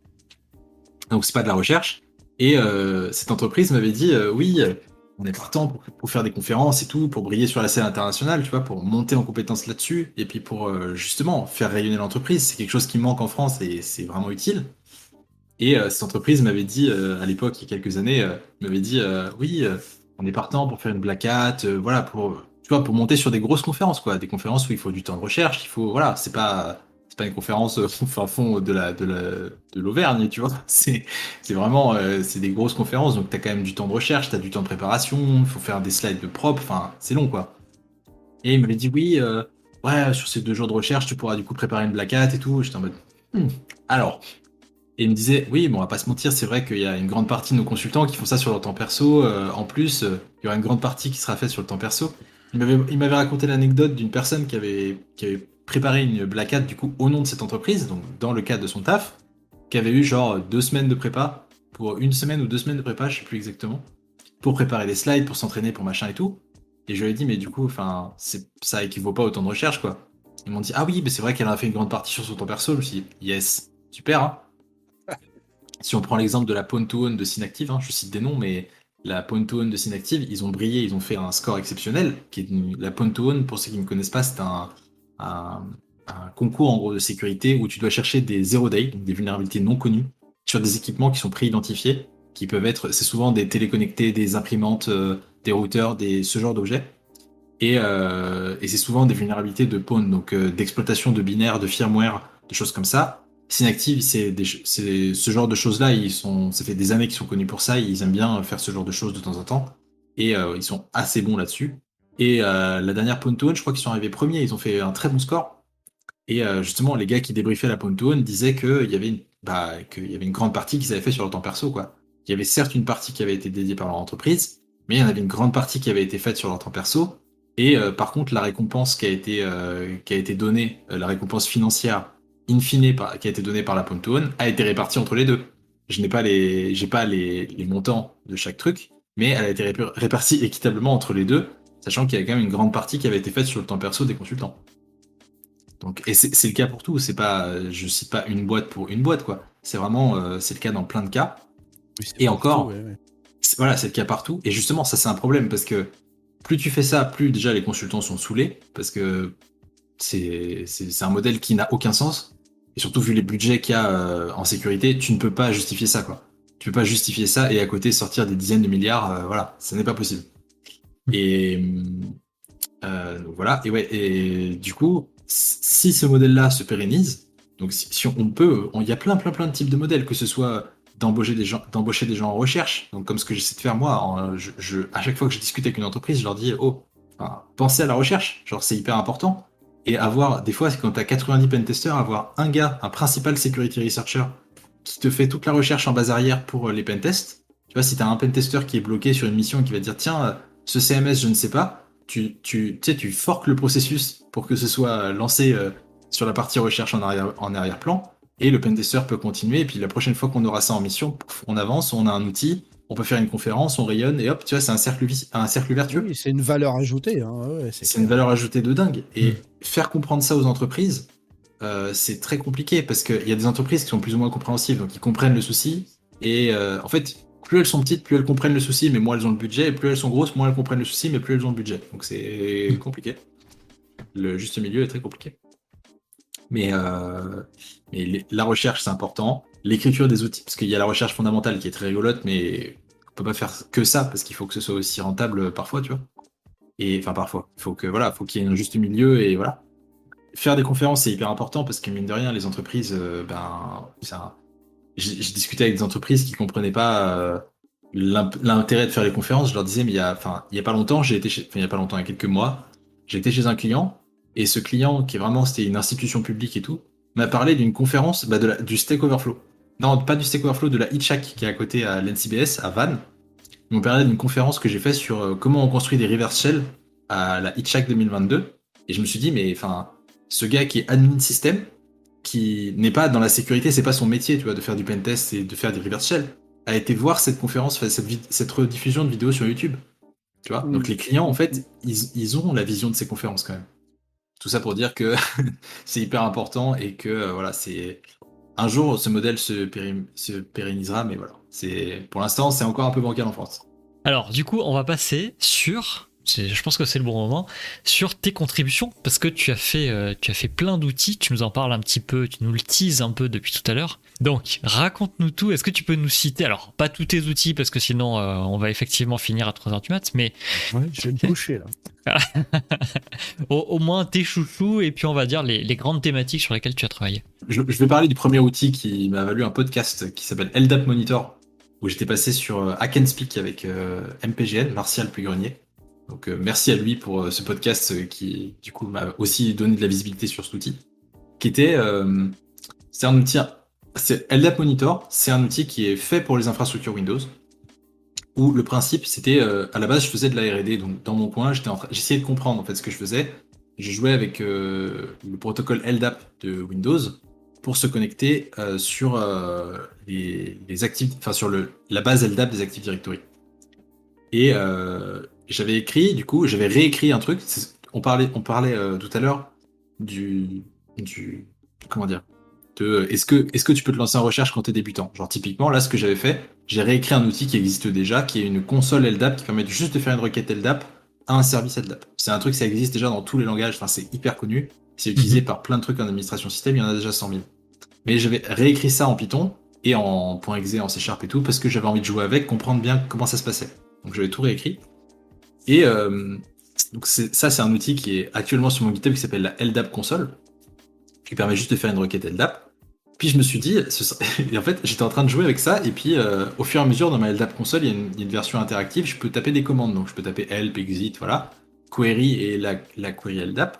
Donc c'est pas de la recherche. Et euh, cette entreprise m'avait dit euh, oui, euh, on est partant pour, faire des conférences et tout, pour briller sur la scène internationale, tu vois, pour monter en compétence là-dessus, et puis pour justement faire rayonner l'entreprise. C'est quelque chose qui manque en France et c'est vraiment utile. Et cette entreprise m'avait dit à l'époque, il y a quelques années, m'avait dit oui, on est partant pour faire une black hat, voilà, pour tu vois, pour monter sur des grosses conférences, quoi, des conférences où il faut du temps de recherche, il faut, voilà, c'est pas c'est pas une conférence euh, au fin fond de la de la de l'Auvergne, tu vois, c'est c'est vraiment euh, c'est des grosses conférences, donc t'as quand même du temps de recherche, t'as du temps de préparation, il faut faire des slides de propre, enfin c'est long quoi. Et il m'avait dit oui, euh, ouais, sur ces deux jours de recherche, tu pourras du coup préparer une black hat et tout. J'étais en mode Hmm, alors. Et il me disait oui, bon, on va pas se mentir, c'est vrai qu'il y a une grande partie de nos consultants qui font ça sur leur temps perso. en plus, il y aura une grande partie qui sera faite sur le temps perso. Il m'avait il m'avait raconté l'anecdote d'une personne qui avait qui avait préparé une black hat du coup au nom de cette entreprise, donc dans le cadre de son taf, qui avait eu genre deux semaines de prépa pour une semaine ou deux semaines de prépa, je sais plus exactement, pour préparer des slides, pour s'entraîner, pour machin et tout. Et je lui ai dit mais du coup, enfin, ça équivaut pas au temps de recherche quoi. Ils m'ont dit ah oui, mais c'est vrai qu'elle a fait une grande partie sur son temps perso. Je me suis dit yes, super. Hein si on prend l'exemple de la Pwn to Own de Synactive, hein, je cite des noms, mais la Pwn to Own de Synactive, ils ont brillé, ils ont fait un score exceptionnel. Qui est, la Pwn to Own, pour ceux qui ne connaissent pas, c'est un, un, concours en gros de sécurité où tu dois chercher des zero day, donc des vulnérabilités non connues, sur des équipements qui sont préidentifiés, qui peuvent être, c'est souvent des téléconnectés, des imprimantes, euh, des routeurs, ce genre d'objets. Et, euh, et c'est souvent des vulnérabilités de pawn, donc euh, d'exploitation de binaires, de firmware, de choses comme ça. Synactive, c'est ce genre de choses-là, ils sont, ça fait des années qu'ils sont connus pour ça, ils aiment bien faire ce genre de choses de temps en temps, et ils sont assez bons là-dessus. Et euh, la dernière Pontoon, je crois qu'ils sont arrivés premiers, ils ont fait un très bon score. Et euh, justement, les gars qui débriefaient la Pontoon disaient qu'il y avait une, bah, y avait une grande partie qu'ils avaient fait sur leur temps perso, quoi. Il y avait certes une partie qui avait été dédiée par leur entreprise, mais il y en avait une grande partie qui avait été faite sur leur temps perso. Et par contre, la récompense qui a été, donnée, la récompense financière in fine qui a été donnée par la Pontoon a été répartie entre les deux. Je n'ai pas les, montants de chaque truc, mais elle a été répartie équitablement entre les deux, sachant qu'il y a quand même une grande partie qui avait été faite sur le temps perso des consultants. Donc, et c'est le cas pour tout. C'est pas, je cite pas une boîte pour une boîte, quoi. C'est vraiment, euh, c'est le cas dans plein de cas. et encore, voilà, c'est le cas partout. Et justement, ça c'est un problème parce que plus tu fais ça, plus déjà les consultants sont saoulés parce que c'est un modèle qui n'a aucun sens. Et surtout, vu les budgets qu'il y a euh, en sécurité, tu ne peux pas justifier ça, quoi. Tu peux pas justifier ça et à côté sortir des dizaines de milliards, euh, voilà, ça n'est pas possible. Et euh, voilà, et ouais, et du coup, si ce modèle-là se pérennise, donc si, on peut, il y a plein, plein, plein de types de modèles, que ce soit d'embaucher des gens, d'embaucher des gens en recherche, donc comme ce que j'essaie de faire moi, à chaque fois que je discute avec une entreprise, je leur dis, oh, pensez à la recherche, genre c'est hyper important. Et avoir, des fois, quand tu as 90 pentesters, avoir un gars, un principal security researcher, qui te fait toute la recherche en base arrière pour euh, les pentests. Tu vois, si tu as un pentester qui est bloqué sur une mission et qui va dire, tiens, ce CMS, je ne sais pas, tu, tu, tu sais, tu forques le processus pour que ce soit lancé euh, sur la partie recherche en arrière, en arrière-plan, et le pentester peut continuer, et puis la prochaine fois qu'on aura ça en mission, on avance, on a un outil, on peut faire une conférence, on rayonne, et hop, tu vois, c'est un cercle, un cercle vertueux. Oui, c'est une valeur ajoutée. Hein, c'est une valeur ajoutée de dingue. Et mm. faire comprendre ça aux entreprises, euh, c'est très compliqué parce qu'il y a des entreprises qui sont plus ou moins compréhensives, donc ils comprennent le souci. Et euh, en fait, plus elles sont petites, plus elles comprennent le souci, mais moins elles ont le budget. Et plus elles sont grosses, moins elles comprennent le souci, mais plus elles ont le budget. Donc c'est compliqué. Le juste milieu est très compliqué. Mais, euh, la recherche, c'est important. L'écriture des outils, parce qu'il y a la recherche fondamentale qui est très rigolote, mais on peut pas faire que ça parce qu'il faut que ce soit aussi rentable parfois, tu vois. Et enfin parfois, il faut que voilà, faut qu'il y ait un juste milieu et voilà. Faire des conférences c'est hyper important parce que mine de rien, les entreprises, euh, ben, j'ai discuté avec des entreprises qui comprenaient pas euh, l'intérêt de faire les conférences. Je leur disais mais il y a, enfin, il y a pas longtemps, j'ai été, il y a pas longtemps, il y a quelques mois, été chez un client et ce client qui est vraiment c'était une institution publique et tout m'a parlé d'une conférence bah, du Stack Overflow. Non, pas du Stack Overflow, de la Hitchhack qui est à côté à l'NCBS, à Vannes. Ils m'ont parlé d'une conférence que j'ai faite sur euh, comment on construit des reverse shell à la Hitchhack 2022. Et je me suis dit, mais enfin, ce gars qui est admin système, qui n'est pas dans la sécurité, c'est pas son métier, tu vois, de faire du pentest et de faire des reverse shell, a été voir cette conférence, cette, cette rediffusion de vidéos sur YouTube. Tu vois Donc les clients, en fait, ils, ils, ont la vision de ces conférences quand même. Tout ça pour dire que c'est hyper important et que euh, voilà, c'est un jour, ce modèle se, pérennisera, mais voilà. C'est pour l'instant, c'est encore un peu bancal en France. Alors, du coup, on va passer sur je pense que c'est le bon moment, sur tes contributions, parce que tu as fait, euh, tu as fait plein d'outils, tu nous en parles un petit peu, tu nous le teases un peu depuis tout à l'heure. Donc, raconte-nous tout. Est-ce que tu peux nous citer, alors pas tous tes outils, parce que sinon euh, on va effectivement finir à 3h du mat, mais. Ouais, je vais me coucher là. au, moins tes chouchous, et puis on va dire les, grandes thématiques sur lesquelles tu as travaillé. Je, vais parler du premier outil qui m'a valu un podcast qui s'appelle LDAP Monitor, où j'étais passé sur euh, Hack and Speak avec MPGN, Martial Pugrenier. Donc euh, merci à lui pour euh, ce podcast euh, qui du coup m'a aussi donné de la visibilité sur cet outil, qui était c'est un outil c'est LDAP Monitor, c'est un outil qui est fait pour les infrastructures Windows. Où le principe c'était à la base je faisais de la R&D donc dans mon coin j'essayais de comprendre en fait ce que je faisais. Je jouais avec le protocole LDAP de Windows pour se connecter sur les, les actifs, enfin sur le, la base LDAP des Active Directory. Et j'avais écrit, du coup, j'avais réécrit un truc. On parlait, on parlait euh, tout à l'heure du, du, comment dire, de est-ce que, est-ce que tu peux te lancer en recherche quand tu es débutant? Genre typiquement, là, ce que j'avais fait, j'ai réécrit un outil qui existe déjà, qui est une console LDAP qui permet juste de faire une requête LDAP à un service LDAP. C'est un truc, ça existe déjà dans tous les langages, enfin, c'est hyper connu. C'est utilisé mhm. par plein de trucs en administration système, il y en a déjà 100 000. Mais j'avais réécrit ça en Python et en .exe, en C Sharp et tout, parce que j'avais envie de jouer avec, comprendre bien comment ça se passait. Donc j'avais tout réécrit. Et euh, donc ça, c'est un outil qui est actuellement sur mon GitHub qui s'appelle la LDAP console, qui permet juste de faire une requête LDAP. Puis je me suis dit, en fait, j'étais en train de jouer avec ça, et puis euh, au fur et à mesure, dans ma LDAP console, il y, a une, version interactive, je peux taper des commandes. Donc je peux taper help, exit, voilà, query et la, la query LDAP.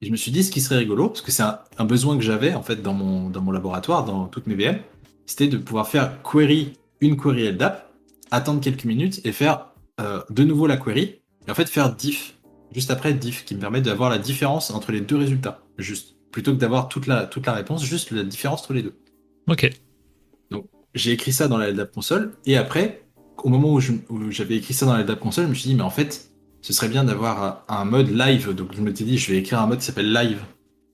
Et je me suis dit, ce qui serait rigolo, parce que c'est un, besoin que j'avais en fait dans mon, dans mon laboratoire, dans toutes mes VM, c'était de pouvoir faire query, une query LDAP, attendre quelques minutes et faire euh, de nouveau la query, et en fait faire diff, juste après diff, qui me permet d'avoir la différence entre les deux résultats, juste. Plutôt que d'avoir toute la, toute la réponse, juste la différence entre les deux. Ok. Donc j'ai écrit ça dans la LDAP console, et après, au moment où j'avais écrit ça dans la LDAP console, je me suis dit, mais en fait, ce serait bien d'avoir un mode live. Donc je me suis dit, je vais écrire un mode qui s'appelle live,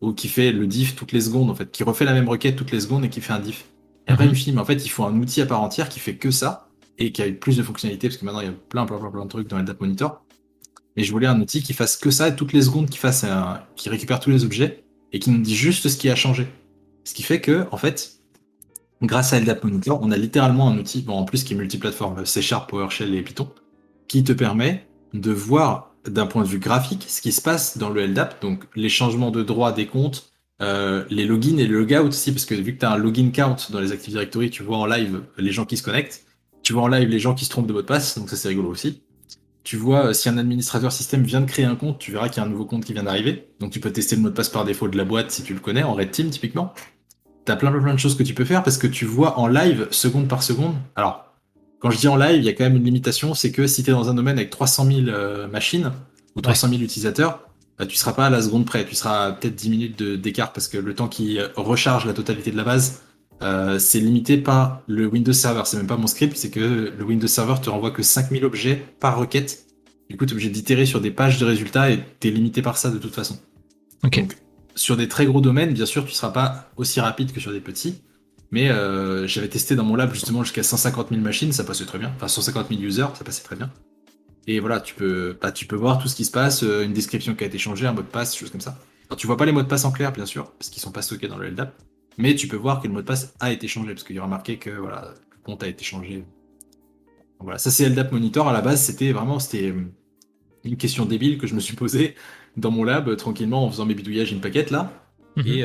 ou qui fait le diff toutes les secondes, en fait, qui refait la même requête toutes les secondes et qui fait un diff. Et après, je me suis dit, mais en fait, il faut un outil à part entière qui fait que ça, et qui a plus de fonctionnalités, parce que maintenant, il y a plein, plein, plein, plein de trucs dans LDAP Monitor. Mais je voulais un outil qui fasse que ça, toutes les secondes, qui fasse un... qui récupère tous les objets, et qui nous dit juste ce qui a changé. Ce qui fait que, en fait, grâce à LDAP Monitor, on a littéralement un outil, bon, en plus qui est multiplateforme, C Sharp, PowerShell et Python, qui te permet de voir d'un point de vue graphique ce qui se passe dans le LDAP, donc les changements de droit des comptes, euh, les logins et le logout aussi, parce que vu que tu as un login count dans les Active Directory, tu vois en live les gens qui se connectent, tu vois en live les gens qui se trompent de mot de passe, donc ça c'est rigolo aussi. Tu vois euh, si un administrateur système vient de créer un compte, tu verras qu'il y a un nouveau compte qui vient d'arriver, donc tu peux tester le mot de passe par défaut de la boîte si tu le connais, en Red Team typiquement. T'as plein, plein plein de choses que tu peux faire parce que tu vois en live seconde par seconde. Alors, quand je dis en live, il y a quand même une limitation, c'est que si tu es dans un domaine avec 300 000 euh, machines ou 300 000 utilisateurs, bah, tu seras pas à la seconde près, tu seras peut-être 10 minutes d'écart parce que le temps qui recharge la totalité de la base, euh, c'est limité par le Windows Server. C'est même pas mon script, c'est que le Windows Server te renvoie que 5000 objets par requête. Du coup, tu es obligé d'itérer sur des pages de résultats et tu es limité par ça de toute façon. Ok. sur des très gros domaines, bien sûr, tu seras pas aussi rapide que sur des petits. Mais euh, j'avais testé dans mon lab justement jusqu'à 150 000 machines, ça passait très bien. Enfin, 150 000 users, ça passait très bien. Et voilà, tu peux, bah, tu peux voir tout ce qui se passe, euh, une description qui a été changée, un mot de passe, choses comme ça. Alors, tu vois pas les mots de passe en clair, bien sûr, parce qu'ils sont pas stockés dans le LDAP. Mais tu peux voir que le mot de passe a été changé, parce qu'il y aura marqué que voilà, le compte a été changé. voilà, ça c'est LDAP Monitor. À la base, c'était vraiment c'était euh, une question débile que je me suis posée dans mon lab tranquillement en faisant mes bidouillages une paquette là. Mhm, et,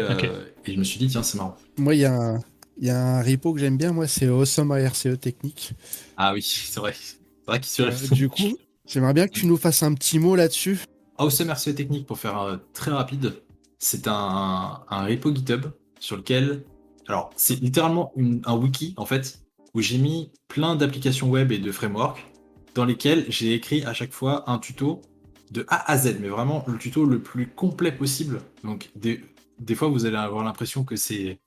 et, je me suis dit, tiens, c'est marrant. Moi, il y a un il y a un repo que j'aime bien, moi, c'est Awesome RCE Technique. Ah oui, c'est vrai. C'est vrai qu'il euh, Du coup, j'aimerais bien que tu nous fasses un petit mot là-dessus. Awesome RCE Technique, pour faire euh, très rapide, c'est un, un, repo GitHub sur lequel. Alors, c'est littéralement un wiki, en fait, où j'ai mis plein d'applications web et de frameworks dans lesquels j'ai écrit à chaque fois un tuto de A à Z, mais vraiment le tuto le plus complet possible. Donc, des, fois, vous allez avoir l'impression que c'est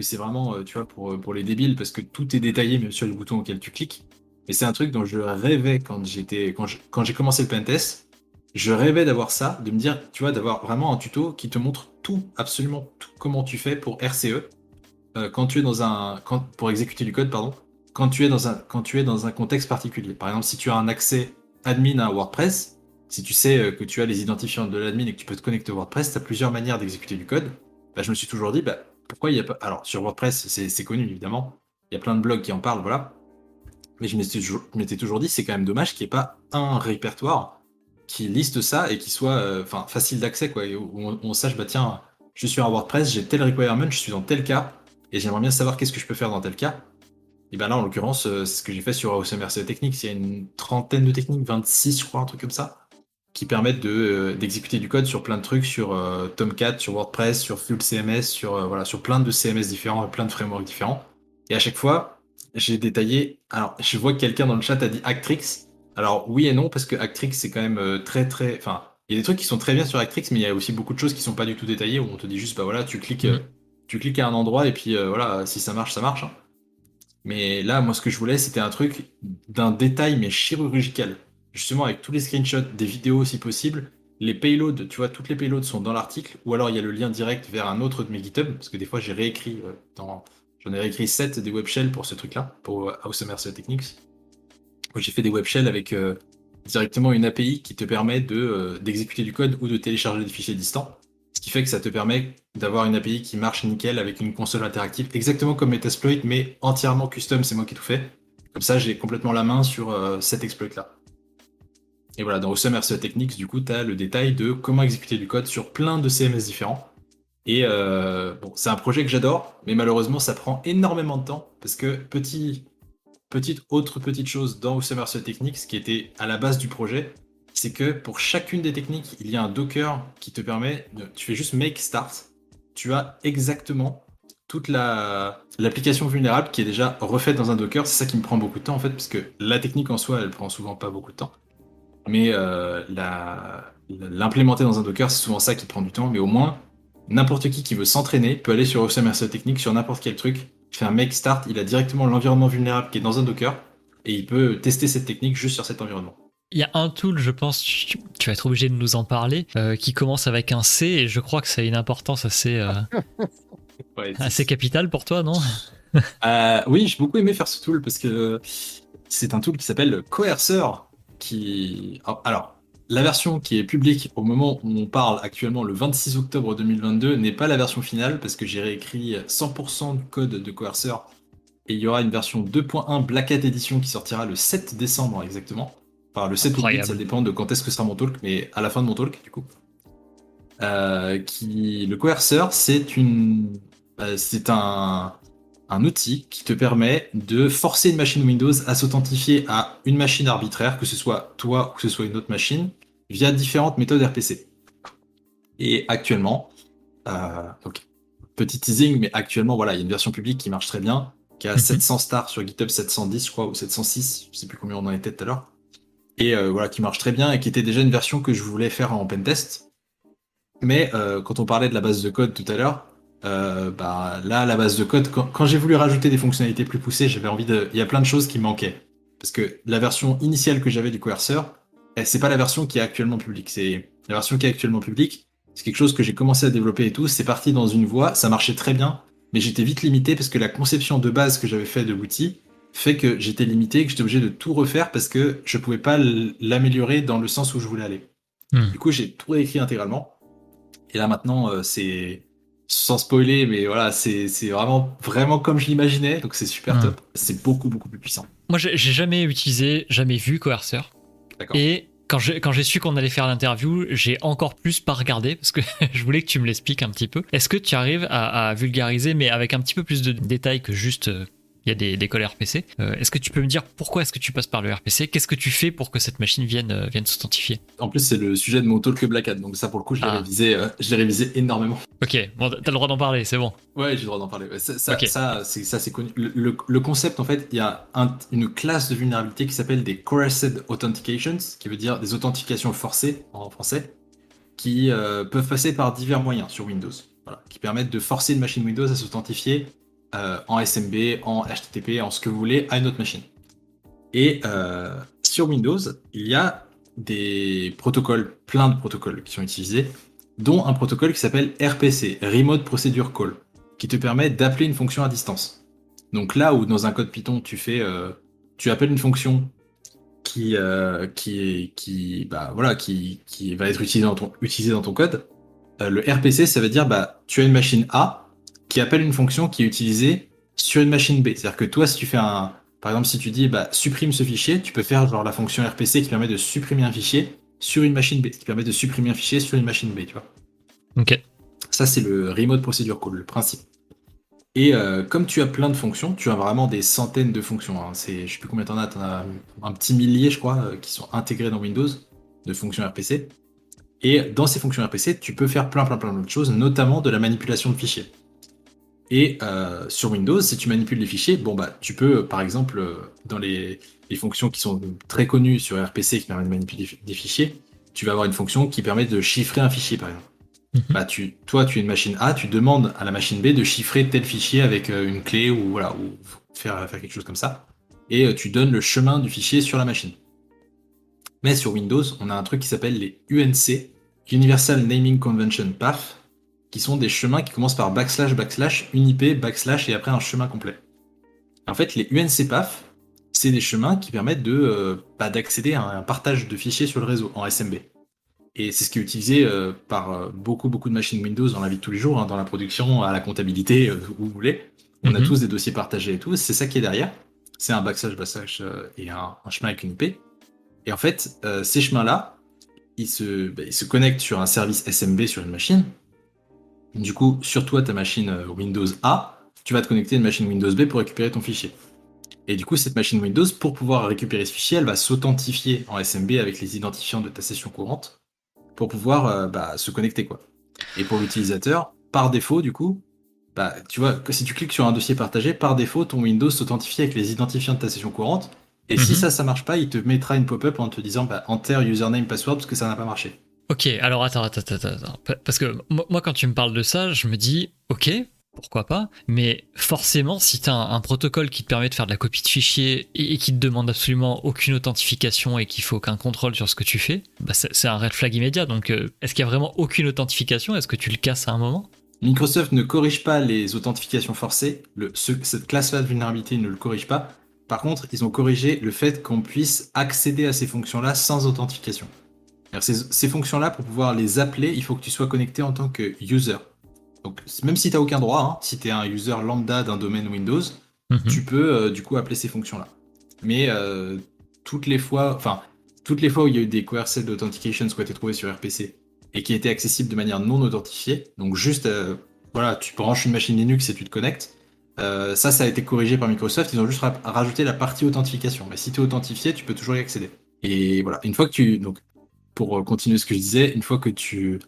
c'est vraiment, euh, tu vois, pour, les débiles, parce que tout est détaillé même sur le bouton auquel tu cliques. Et c'est un truc dont je rêvais quand j'ai commencé le pentest. Je rêvais d'avoir ça, de me dire, tu vois, d'avoir vraiment un tuto qui te montre tout, absolument tout, comment tu fais pour RCE, euh, quand tu es dans un, pour exécuter du code, pardon, quand tu es dans un, quand tu es dans un contexte particulier. Par exemple, si tu as un accès admin à WordPress, si tu sais que tu as les identifiants de l'admin et que tu peux te connecter au WordPress, tu as plusieurs manières d'exécuter du code. Bah, je me suis toujours dit, bah, pourquoi il n'y a pas. Alors, sur WordPress, c'est connu évidemment. Il y a plein de blogs qui en parlent, voilà. Mais je m'étais toujours, dit, c'est quand même dommage qu'il n'y ait pas un répertoire qui liste ça et qui soit euh, facile d'accès, quoi. où on, sache, bah tiens, je suis un WordPress, j'ai tel requirement, je suis dans tel cas, et j'aimerais bien savoir qu'est-ce que je peux faire dans tel cas. Et ben là, en l'occurrence, euh, c'est ce que j'ai fait sur OSMRC Techniques. Il y a une trentaine de techniques, 26, je crois, un truc comme ça qui permettent de, euh, d'exécuter du code sur plein de trucs, sur euh, Tomcat, sur WordPress, sur Full CMS, sur, voilà, sur plein de CMS différents, plein de frameworks différents. Et à chaque fois, j'ai détaillé. Alors, je vois que quelqu'un dans le chat a dit Actrix. Alors, oui et non, parce que Actrix, c'est quand même très, très. Enfin, il y a des trucs qui sont très bien sur Actrix, mais il y a aussi beaucoup de choses qui sont pas du tout détaillées, où on te dit juste, bah voilà, tu cliques, mm. tu cliques à un endroit, et puis voilà, si ça marche, ça marche. Hein. Mais là, moi, ce que je voulais, c'était un truc d'un détail, mais chirurgical justement avec tous les screenshots, des vidéos si possible, les payloads, tu vois, toutes les payloads sont dans l'article, ou alors il y a le lien direct vers un autre de mes GitHub, parce que des fois j'ai réécrit euh, dans. J'en ai réécrit 7 des web shells pour ce truc-là, pour House Mercer Techniques. J'ai fait des web shells avec euh, directement une API qui te permet euh, d'exécuter du code ou de télécharger des fichiers distants. Ce qui fait que ça te permet d'avoir une API qui marche nickel avec une console interactive, exactement comme Metasploit, mais entièrement custom, c'est moi qui tout fait. Comme ça, j'ai complètement la main sur cet exploit-là. Et voilà, dans Awesome Techniques, du coup, tu as le détail de comment exécuter du code sur plein de CMS différents. Et euh, bon, c'est un projet que j'adore, mais malheureusement, ça prend énormément de temps parce que petit, petite autre petite chose dans Awesome RCE Techniques, ce qui était à la base du projet, c'est que pour chacune des techniques, il y a un Docker qui te permet, de, tu fais juste make start, tu as exactement toute la l'application vulnérable qui est déjà refaite dans un Docker. C'est ça qui me prend beaucoup de temps en fait, parce que la technique en soi, elle prend souvent pas beaucoup de temps. Mais euh, l'implémenter dans un Docker, c'est souvent ça qui prend du temps. Mais au moins, n'importe qui qui veut s'entraîner peut aller sur OSM Technique sur n'importe quel truc. Il fait un make start, il a directement l'environnement vulnérable qui est dans un Docker et il peut tester cette technique juste sur cet environnement. Il y a un tool, je pense, tu, vas être obligé de nous en parler, euh, qui commence avec un C et je crois que ça a une importance assez, euh, assez capitale pour toi, non? Oui, j'ai beaucoup aimé faire ce tool parce que c'est un tool qui s'appelle Coercer qui. Alors, la version qui est publique au moment où on parle actuellement, le 26 octobre 2022, n'est pas la version finale parce que j'ai réécrit 100% du code de Coercer et il y aura une version 2.1 Black Hat Edition qui sortira le 7 décembre exactement. Enfin, le 7 août, ça dépend de quand est-ce que sera mon talk, mais à la fin de mon talk, du coup. Euh, qui, le Coercer, c'est une. Euh, c'est un, un outil qui te permet de forcer une machine Windows à s'authentifier à une machine arbitraire, que ce soit toi ou que ce soit une autre machine, via différentes méthodes RPC. Et actuellement, euh, donc, petit teasing, mais actuellement, voilà, il y a une version publique qui marche très bien, qui a 700 mhm. stars sur GitHub 710, je crois, ou 706, je sais plus combien on en était tout à l'heure. Et euh, voilà, qui marche très bien et qui était déjà une version que je voulais faire en pentest. Mais euh, quand on parlait de la base de code tout à l'heure, euh, bah, là, la base de code, quand, j'ai voulu rajouter des fonctionnalités plus poussées, j'avais envie de. Il y a plein de choses qui manquaient. Parce que la version initiale que j'avais du coercer, eh, c'est pas la version qui est actuellement publique. C'est la version qui est actuellement publique. C'est quelque chose que j'ai commencé à développer et tout. C'est parti dans une voie, ça marchait très bien, mais j'étais vite limité parce que la conception de base que j'avais fait de l'outil fait que j'étais limité, que j'étais obligé de tout refaire parce que je pouvais pas l'améliorer dans le sens où je voulais aller. Hmm. Du coup, j'ai tout réécrit intégralement. Et là maintenant, euh, c'est sans spoiler, mais voilà, c'est vraiment, vraiment comme je l'imaginais, donc c'est super top. C'est beaucoup, beaucoup plus puissant. Moi, j'ai jamais utilisé, jamais vu Coercer. Et quand j'ai su qu'on allait faire l'interview, j'ai encore plus pas regardé parce que je voulais que tu me l'expliques un petit peu. Est-ce que tu arrives à, à, vulgariser, mais avec un petit peu plus de détails que juste euh, il y a des, des RPC. Euh, est-ce que tu peux me dire pourquoi est-ce que tu passes par le RPC Qu'est-ce que tu fais pour que cette machine vienne, euh, vienne s'authentifier? En plus, c'est le sujet de mon talk Black Hat, donc ça pour le coup, je l'ai ah. révisé, euh, révisé énormément. Ok, bon, t'as le droit d'en parler, c'est bon. Ouais, j'ai le droit d'en parler. Ça, ça, c'est connu. Le, le, concept, en fait, il y a un, une classe de vulnérabilité qui s'appelle des Coerced Authentications, qui veut dire des authentifications forcées en français, qui peuvent passer par divers moyens sur Windows. Voilà, qui permettent de forcer une machine Windows à s'authentifier euh, en SMB, en HTTP, en ce que vous voulez, à une autre machine. Et euh, sur Windows, il y a des protocoles, plein de protocoles qui sont utilisés, dont un protocole qui s'appelle RPC, Remote Procedure Call, qui te permet d'appeler une fonction à distance. Donc là où dans un code Python, tu fais, euh, tu appelles une fonction qui, qui, qui, bah, voilà, qui, qui va être utilisée dans ton, dans ton code, le RPC, ça veut dire, bah, tu as une machine A, qui appelle une fonction qui est utilisée sur une machine B. C'est-à-dire que toi, si tu fais un, par exemple, si tu dis bah, supprime ce fichier, tu peux faire genre la fonction RPC qui permet de supprimer un fichier sur une machine B, qui permet de supprimer un fichier sur une machine B, tu vois. Ok. Ça, c'est le remote procedure call, le principe. Et euh, comme tu as plein de fonctions, tu as vraiment des centaines de fonctions. Hein. C'est, je sais plus combien t'en as, t'en as un petit millier, je crois, euh, qui sont intégrés dans Windows de fonctions RPC. Et dans ces fonctions RPC, tu peux faire plein, plein, plein d'autres choses, notamment de la manipulation de fichiers. Et euh, sur Windows, si tu manipules les fichiers, bon bah tu peux, par exemple, euh, dans les, fonctions qui sont très connues sur RPC qui permettent de manipuler des fichiers, tu vas avoir une fonction qui permet de chiffrer un fichier, par exemple. Mhm. Bah, tu, toi, tu es une machine A, tu demandes à la machine B de chiffrer tel fichier avec euh, une clé ou voilà, ou faire, faire quelque chose comme ça, et tu donnes le chemin du fichier sur la machine. Mais sur Windows, on a un truc qui s'appelle les UNC, Universal Naming Convention PAF, qui sont des chemins qui commencent par backslash, backslash, une IP, backslash et après un chemin complet. En fait, les UNC PAF, c'est des chemins qui permettent de euh, bah, d'accéder à un partage de fichiers sur le réseau en SMB. Et c'est ce qui est utilisé euh, par euh, beaucoup beaucoup de machines Windows dans la vie de tous les jours, hein, dans la production, à la comptabilité, où vous voulez. On a Mhm. tous des dossiers partagés et tout. C'est ça qui est derrière. C'est un backslash, backslash et un, un chemin avec une IP. Et en fait, euh, ces chemins-là, ils se, bah, ils se connectent sur un service SMB sur une machine. Du coup, sur toi, ta machine euh, Windows A, tu vas te connecter à une machine Windows B pour récupérer ton fichier. Et du coup, cette machine Windows, pour pouvoir récupérer ce fichier, elle va s'authentifier en SMB avec les identifiants de ta session courante pour pouvoir euh, bah, se connecter. quoi. Et pour l'utilisateur, par défaut, du coup, bah, tu vois, si tu cliques sur un dossier partagé, par défaut, ton Windows s'authentifie avec les identifiants de ta session courante. Et si Mhm. ça, ça marche pas, il te mettra une pop-up en te disant bah, enter username password parce que ça n'a pas marché. Ok, alors attends, attends, attends, attends. Pa- Parce que moi, quand tu me parles de ça, je me dis, ok, pourquoi pas, mais forcément, si tu as un, protocole qui te permet de faire de la copie de fichiers et, qui te demande absolument aucune authentification et qu'il faut aucun contrôle sur ce que tu fais, bah c'est un red flag immédiat. Donc, euh, est-ce qu'il y a vraiment aucune authentification? Est-ce que tu le casses à un moment? Microsoft ne corrige pas les authentifications forcées. Cette classe-là de vulnérabilité ne le corrige pas. Par contre, ils ont corrigé le fait qu'on puisse accéder à ces fonctions-là sans authentification. Alors, Ces, ces fonctions-là, pour pouvoir les appeler, il faut que tu sois connecté en tant que user. Donc, même si tu n'as aucun droit, hein, si tu es un user lambda d'un domaine Windows, Mhm. tu peux euh, du coup appeler ces fonctions-là. Mais euh, toutes les fois, enfin, toutes les fois où il y a eu des coerced authentications qui ont été trouvées sur RPC et qui étaient accessibles de manière non authentifiée, donc juste, euh, voilà, tu branches une machine Linux et tu te connectes. ça, ça a été corrigé par Microsoft. Ils ont juste ra- rajouté la partie authentification. Mais si tu es authentifié, tu peux toujours y accéder. Et voilà, une fois que tu, donc, pour euh, continuer ce que je disais, une fois que tu,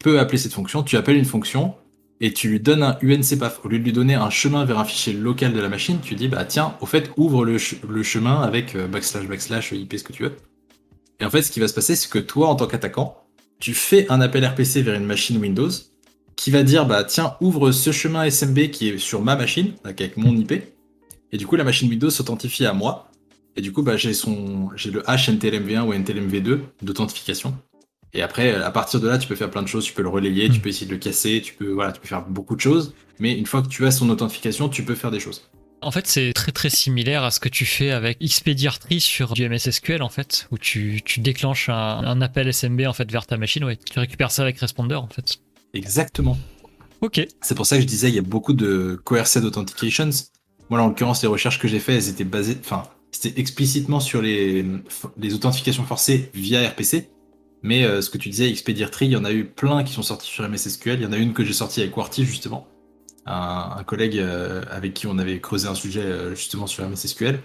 peux appeler cette fonction, tu appelles une fonction et tu lui donnes un UNCPAF. Au lieu de lui donner un chemin vers un fichier local de la machine, tu dis, bah tiens, au fait, ouvre le, ch- le chemin avec euh, backslash, backslash, IP, ce que tu veux. Et en fait, ce qui va se passer, c'est que toi, en tant qu'attaquant, tu fais un appel RPC vers une machine Windows qui va dire, bah tiens, ouvre ce chemin SMB qui est sur ma machine, avec mon IP. Et du coup, la machine Windows s'authentifie à moi. Et du coup, bah, j'ai son, j'ai le hash NTLMV1 ou NTLMV2 d'authentification. Et après, à partir de là, tu peux faire plein de choses. Tu peux le relayer, tu Mm. peux essayer de le casser, tu peux, voilà, tu peux faire beaucoup de choses. Mais une fois que tu as son authentification, tu peux faire des choses. En fait, c'est très très similaire à ce que tu fais avec Expediartry sur du MS SQL en fait, où tu, tu déclenches un, un appel SMB en fait vers ta machine, ouais. Tu récupères ça avec Responder en fait. Exactement. Ok. C'est pour ça que je disais, il y a beaucoup de coerced authentications. Moi, en l'occurrence, les recherches que j'ai faites, elles étaient basées, enfin, c'était explicitement sur les, authentifications forcées via RPC. Mais euh, ce que tu disais, Expediartree, il y en a eu plein qui sont sortis sur MSSQL. Il y en a une que j'ai sortie avec Warty, justement. Un, collègue euh, avec qui on avait creusé un sujet, euh, justement, sur MSSQL.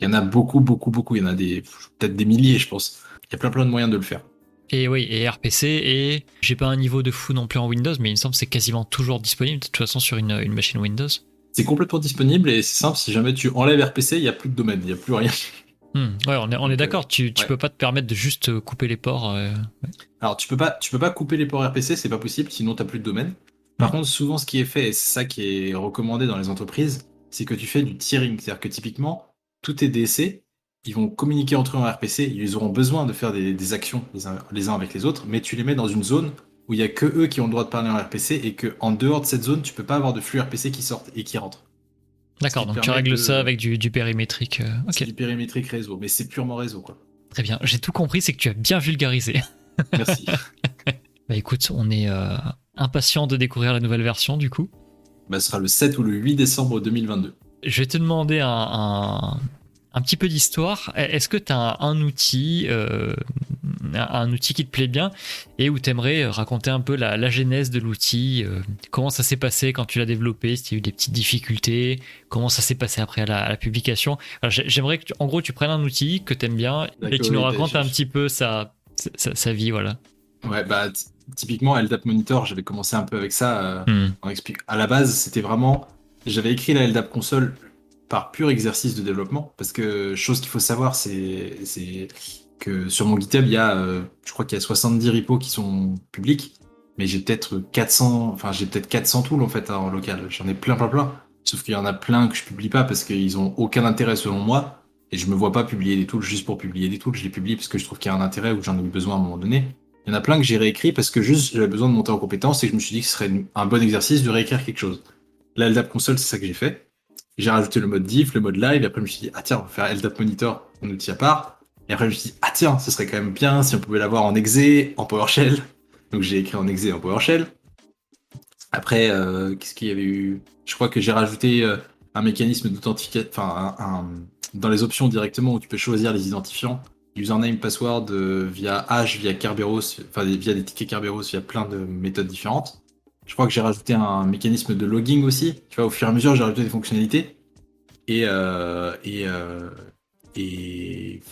Il y en a beaucoup, beaucoup, beaucoup. Il y en a des, peut-être des milliers, je pense. Il y a plein, plein de moyens de le faire. Et oui, et RPC, et j'ai pas un niveau de fou non plus en Windows, mais il me semble que c'est quasiment toujours disponible de toute façon sur une machine Windows. C'est complètement disponible et c'est simple. Si jamais tu enlèves RPC, il n'y a plus de domaine, il n'y a plus rien. Hmm, Ouais, on est, on est Donc, d'accord, tu, tu ouais. peux pas te permettre de juste euh, couper les ports. euh, Alors, tu peux pas, tu peux pas couper les ports RPC, c'est pas possible, sinon t'as plus de domaine. Par Mm. contre, souvent, ce qui est fait, et c'est ça qui est recommandé dans les entreprises, c'est que tu fais du tiering. C'est-à-dire que typiquement, tous tes DC, ils vont communiquer entre eux en RPC, ils auront besoin de faire des, des actions les uns, les uns avec les autres, mais tu les mets dans une zone où il y a que eux qui ont le droit de parler en RPC et que en dehors de cette zone, tu peux pas avoir de flux RPC qui sortent et qui rentrent. D'accord, donc tu règles de- ça avec du, du périmétrique. euh, du périmétrique réseau, mais c'est purement réseau, quoi. très bien. J'ai tout compris, c'est que tu as bien vulgarisé. Merci. Bah écoute, on est euh, impatient de découvrir la nouvelle version du coup. bah, ce sera le 7 ou le 8 décembre 2022. Je vais te demander un, un, un petit peu d'histoire. Est-ce que tu as un, outil, euh, un, outil qui te plaît bien et où tu aimerais raconter un peu la, la genèse de l'outil, euh, comment ça s'est passé quand tu l'as développé, si tu as eu des petites difficultés, comment ça s'est passé après à la, à la publication? J'aimerais que, tu- en gros, tu prennes un outil que tu aimes bien et que tu nous racontes un petit peu sa, sa, sa vie, voilà. Ouais, bah, typiquement, LDAP Monitor, j'avais commencé un peu avec ça. euh, Hmm. on explique. À la base, c'était vraiment. J'avais écrit la LDAP console par pur exercice de développement. Parce que, chose qu'il faut savoir, c'est que sur mon GitHub, il y a, euh, je crois qu'il y a 70 repos qui sont publics. Mais j'ai peut-être 400, enfin, j'ai peut-être 400 tools en fait hein, en local. J'en ai plein, plein, plein. Sauf qu'il y en a plein que je publie pas parce qu'ils ont aucun intérêt selon moi. Et je me vois pas publier des tools juste pour publier des tools. Je les publie parce que je trouve qu'il y a un intérêt ou que j'en ai besoin à un moment donné. Il y en a plein que j'ai réécrit parce que juste j'avais besoin de monter en compétence et je me suis dit que ce serait un bon exercice de réécrire quelque chose. La LDAP console, c'est ça que j'ai fait. J'ai rajouté le mode diff, le mode live, et après je me suis dit, ah tiens, on va faire LDAP monitor, un outil à part. Et après je me suis dit, ah tiens, ce serait quand même bien si on pouvait l'avoir en exe, en PowerShell. Donc j'ai écrit en exe en PowerShell. Après, euh, qu'est-ce qu'il y avait eu? Je crois que j'ai rajouté euh, un mécanisme d'authentification, enfin, un, dans les options directement où tu peux choisir les identifiants, username, password euh, via Hash, via Kerberos, enfin via des tickets Kerberos, via plein de méthodes différentes. Je crois que j'ai rajouté un mécanisme de logging aussi. Tu vois, au fur et à mesure, j'ai rajouté des fonctionnalités. Et, euh, euh,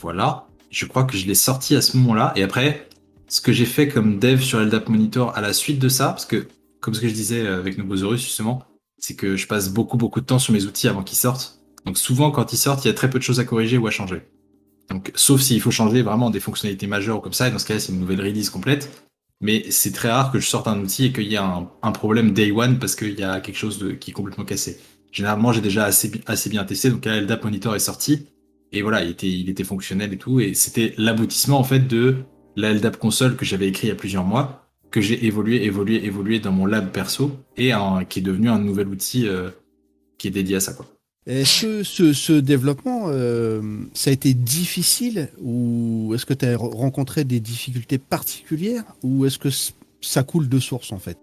voilà. Je crois que je l'ai sorti à ce moment-là. Et après, ce que j'ai fait comme dev sur LDAP Monitor à la suite de ça, parce que, comme ce que je disais avec Nobosaurus, justement, c'est que je passe beaucoup, beaucoup de temps sur mes outils avant qu'ils sortent. Donc souvent, quand ils sortent, il y a très peu de choses à corriger ou à changer. Donc, sauf s'il faut changer vraiment des fonctionnalités majeures comme ça, et dans ce cas-là, c'est une nouvelle release complète. Mais c'est très rare que je sorte un outil et qu'il y ait un, problème day one parce qu'il y a quelque chose de, qui est complètement cassé. Généralement, j'ai déjà assez, bien testé, donc là, LDAP Monitor est sorti, et voilà, il était, il était fonctionnel et tout, et c'était l'aboutissement en fait de la LDAP console que j'avais écrit il y a plusieurs mois, que j'ai évolué, évolué, évolué dans mon lab perso, et qui est devenu un nouvel outil euh, qui est dédié à ça. Quoi. Est-ce que ce, développement, euh, ça a été difficile ou est-ce que tu as rencontré des difficultés particulières ou est-ce que ça coule de source en fait?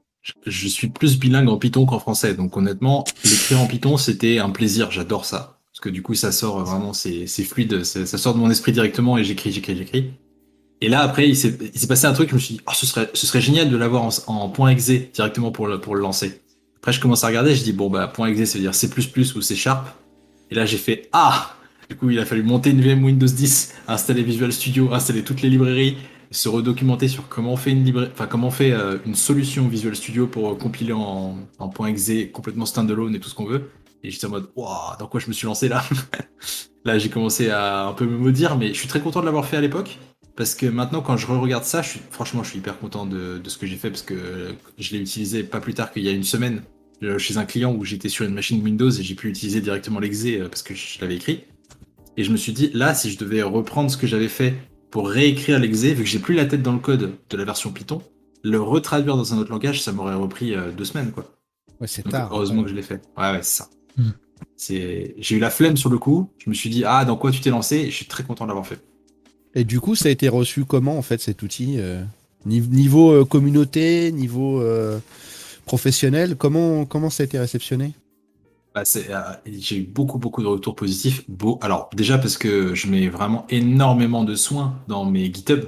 Je, suis plus bilingue en Python qu'en français, donc honnêtement, l'écrire en Python, c'était un plaisir, j'adore ça. Parce que du coup, ça sort vraiment, c'est fluide, ça sort de mon esprit directement et j'écris, j'écris, j'écris. Et là, après, il s'est passé un truc, je me suis dit, oh, ce, serait, génial de l'avoir en, point .exe directement pour le lancer. Après, je commence à regarder, je dis, bon, bah, point .exe, ça veut dire C++ ou C Sharp. Et là, j'ai fait, ah! Du coup, il a fallu monter une VM Windows 10, installer Visual Studio, installer toutes les librairies, se redocumenter sur comment on fait une librairie, enfin, comment on fait euh, une solution Visual Studio pour euh, compiler en, point .exe complètement standalone et tout ce qu'on veut. Et j'étais en mode, waouh, dans quoi je me suis lancé là? là, j'ai commencé à un peu me maudire, mais je suis très content de l'avoir fait à l'époque. Parce que maintenant, quand je re-regarde ça, franchement, je suis hyper content de, de ce que j'ai fait parce que je l'ai utilisé pas plus tard qu'il y a une semaine chez un client où j'étais sur une machine Windows et j'ai pu utiliser directement l'exe euh, parce que je l'avais écrit. Et je me suis dit, là, si je devais reprendre ce que j'avais fait pour réécrire l'exe, vu que j'ai plus la tête dans le code de la version Python, le retraduire dans un autre langage, ça m'aurait repris euh, deux semaines, quoi. Ouais, c'est tard. Heureusement que je l'ai fait. Ouais, ouais, c'est ça. Hmm. C'est, j'ai eu la flemme sur le coup. Je me suis dit, ah, dans quoi tu t'es lancé? Et je suis très content de l'avoir fait. Et du coup, ça a été reçu comment en fait cet outil euh, Niveau euh, communauté, niveau euh, professionnel, comment, comment ça a été réceptionné? Bah, J'ai eu beaucoup beaucoup de retours positifs. Beau. Alors déjà parce que je mets vraiment énormément de soins dans mes GitHub.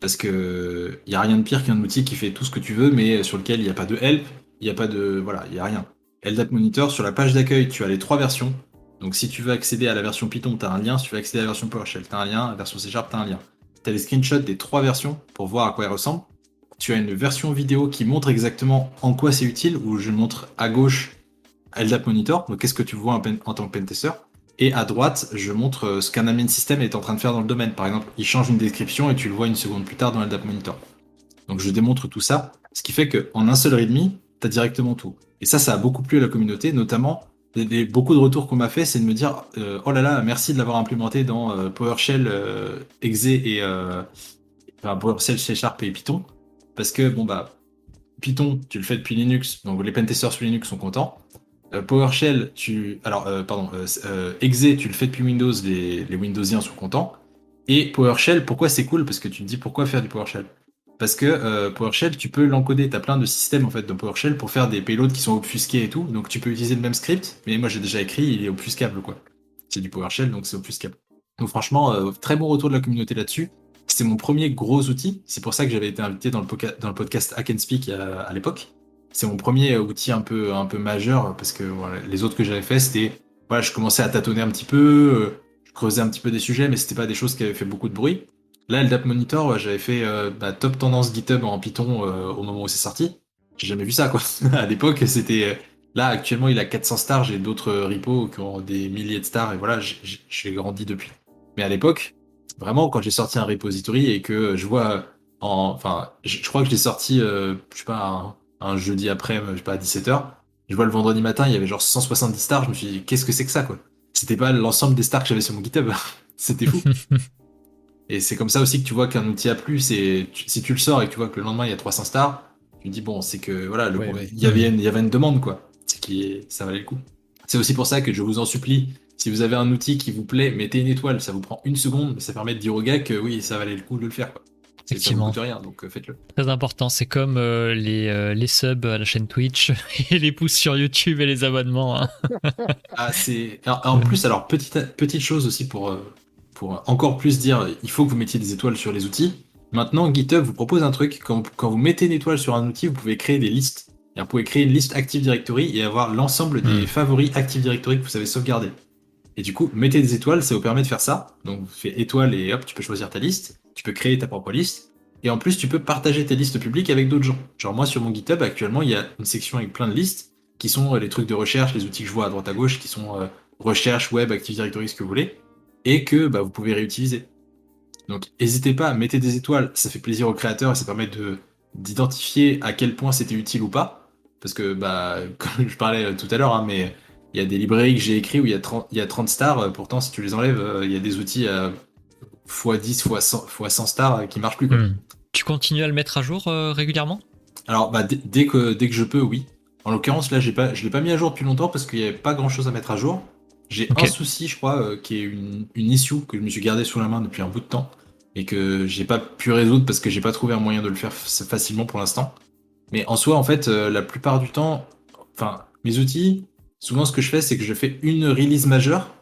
Parce que il y a rien de pire qu'un outil qui fait tout ce que tu veux, mais sur lequel il n'y a pas de help, il n'y a pas de voilà, il y a rien. LDAP Monitor sur la page d'accueil, tu as les trois versions. Donc si tu veux accéder à la version Python, tu as un lien. Si tu veux accéder à la version PowerShell, tu as un lien. La version C Sharp, tu as un lien. Tu as les screenshots des trois versions pour voir à quoi elles ressemblent. Tu as une version vidéo qui montre exactement en quoi c'est utile, où je montre à gauche LDAP Monitor, donc qu'est-ce que tu vois en, tant que pentester. Et à droite, je montre euh, ce qu'un admin system est en train de faire dans le domaine. Par exemple, il change une description et tu le vois une seconde plus tard dans LDAP Monitor. Donc je démontre tout ça, ce qui fait qu'en un seul readme, tu as directement tout. Et ça, ça a beaucoup plu à la communauté, notamment beaucoup de retours qu'on m'a fait, c'est de me dire euh, oh là là, merci de l'avoir implémenté dans euh, PowerShell, euh, Exe et enfin, PowerShell, C Sharp et Python, parce que bah Python, tu le fais depuis Linux, donc les pentesters sur Linux sont contents. PowerShell, tu alors pardon, Exe, tu le fais depuis Windows, les, Windowsiens sont contents. Et PowerShell, pourquoi c'est cool? Parce que tu te dis pourquoi faire du PowerShell? Parce que euh, PowerShell, tu peux l'encoder. Tu as plein de systèmes en fait dans PowerShell pour faire des payloads qui sont obfusqués et tout. Donc tu peux utiliser le même script, mais moi j'ai déjà écrit, il est obfuscable quoi. C'est du PowerShell, donc c'est obfuscable. Donc franchement, euh, très bon retour de la communauté là-dessus. C'est mon premier gros outil. C'est pour ça que j'avais été invité dans le, le podcast Hack and Speak à, l'époque. C'est mon premier outil un peu, un peu majeur parce que les autres que j'avais fait, c'était voilà, je commençais à tâtonner un petit peu, euh, je creusais un petit peu des sujets, mais c'était pas des choses qui avaient fait beaucoup de bruit. Là, LDAP Monitor, j'avais fait euh, bah, top tendance GitHub en Python euh, au moment où c'est sorti. J'ai jamais vu ça, quoi. à l'époque, c'était. Euh, là, actuellement, il a 400 stars. J'ai d'autres repos qui ont des milliers de stars. Et voilà, j'ai grandi depuis. Mais à l'époque, vraiment, quand j'ai sorti un repository et que je vois. En, enfin, je, crois que je l'ai sorti, je sais pas, un, jeudi après, je sais pas, à 17h. Je vois le vendredi matin, il y avait genre 170 stars. Je me suis dit, qu'est-ce que c'est que ça, quoi? C'était pas l'ensemble des stars que j'avais sur mon GitHub. C'était fou. Et c'est comme ça aussi que tu vois qu'un outil a plu. C'est si tu le sors et que tu vois que le lendemain il y a 300 stars, tu te dis bon, c'est que voilà, le, il y avait une, il y avait une demande quoi. C'est qui ça valait le coup. C'est aussi pour ça que je vous en supplie, si vous avez un outil qui vous plaît, mettez une étoile. Ça vous prend une seconde, mais ça permet de dire au gars que oui, ça valait le coup de le faire. Quoi. Effectivement. Ça coûte rien, donc euh, faites-le. Très important, c'est comme euh, les, euh, les subs à la chaîne Twitch et les pouces sur YouTube et les abonnements. Hein. ah, c'est. En plus, alors petite petite chose aussi pour pour encore plus dire, il faut que vous mettiez des étoiles sur les outils. Maintenant, GitHub vous propose un truc. Quand, quand vous mettez une étoile sur un outil, vous pouvez créer des listes. Et vous pouvez créer une liste Active Directory et avoir l'ensemble des hmm. favoris Active Directory que vous avez sauvegardés. Et du coup, mettez des étoiles, ça vous permet de faire ça. Donc, faites étoile et hop, tu peux choisir ta liste. Tu peux créer ta propre liste. Et en plus, tu peux partager tes listes publiques avec d'autres gens. Genre, moi, sur mon GitHub, actuellement, il y a une section avec plein de listes qui sont euh, les trucs de recherche, les outils que je vois à droite à gauche, qui sont euh, recherche, web, Active Directory, ce que vous voulez. Et que bah, vous pouvez réutiliser. Donc, n'hésitez pas, mettez des étoiles. Ça fait plaisir aux créateurs et ça permet de d'identifier à quel point c'était utile ou pas. Parce que, bah, comme je parlais euh, tout à l'heure, hein, mais il y a des librairies que j'ai écrites où il y, a 30, il y a 30 stars, euh, pourtant si tu les enlèves, euh, il y a des outils à x10, x100, 100 stars euh, qui marchent plus. Quoi. Hmm. Tu continues à le mettre à jour régulièrement? Alors bah, dès, que, dès que je peux, oui. En l'occurrence, là, pas, je l'ai pas mis à jour depuis longtemps parce qu'il n'y avait pas grand chose à mettre à jour. J'ai un souci, je crois, qui est une, une issue que je me suis gardé sous la main depuis un bout de temps et que j'ai pas pu résoudre parce que j'ai pas trouvé un moyen de le faire facilement pour l'instant. Mais en soi, en fait, la plupart du temps, enfin, mes outils, souvent ce que je fais, c'est que je fais une release majeure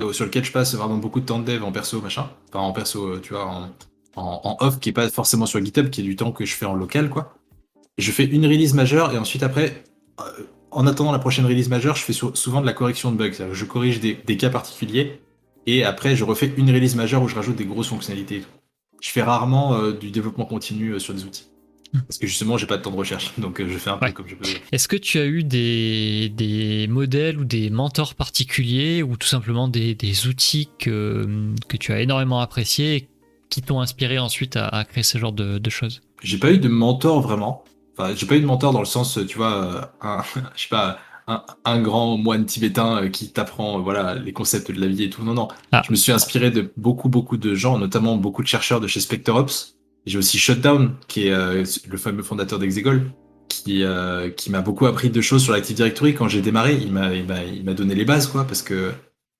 euh, sur lequel je passe vraiment beaucoup de temps de dev en perso, machin. Enfin, en perso, euh, tu vois, en, off, qui est pas forcément sur GitHub, qui est du temps que je fais en local, quoi. je fais une release majeure et ensuite après, euh, en attendant la prochaine release majeure, je fais souvent de la correction de bugs. Je corrige des, des, cas particuliers et après, je refais une release majeure où je rajoute des grosses fonctionnalités Je fais rarement du développement continu sur des outils. Parce que justement, j'ai pas de temps de recherche, donc euh, je fais un peu comme je peux. Est-ce que tu as eu des, des, modèles ou des mentors particuliers ou tout simplement des, des outils que, que tu as énormément appréciés et qui t'ont inspiré ensuite à, créer ce genre de, de choses? J'ai pas eu de mentor vraiment. Enfin, j'ai pas eu de mentor dans le sens, tu vois, euh, un, je sais pas, un, un, grand moine tibétain euh, qui t'apprend voilà les concepts de la vie et tout. Non, non. Ah. Je me suis inspiré de beaucoup, beaucoup de gens, notamment beaucoup de chercheurs de chez SpectreOps j'ai aussi Shutdown, qui est euh, le fameux fondateur d'Exegol, qui, euh, qui m'a beaucoup appris de choses sur l'Active Directory. Quand j'ai démarré, il m'a, donné les bases, quoi, parce que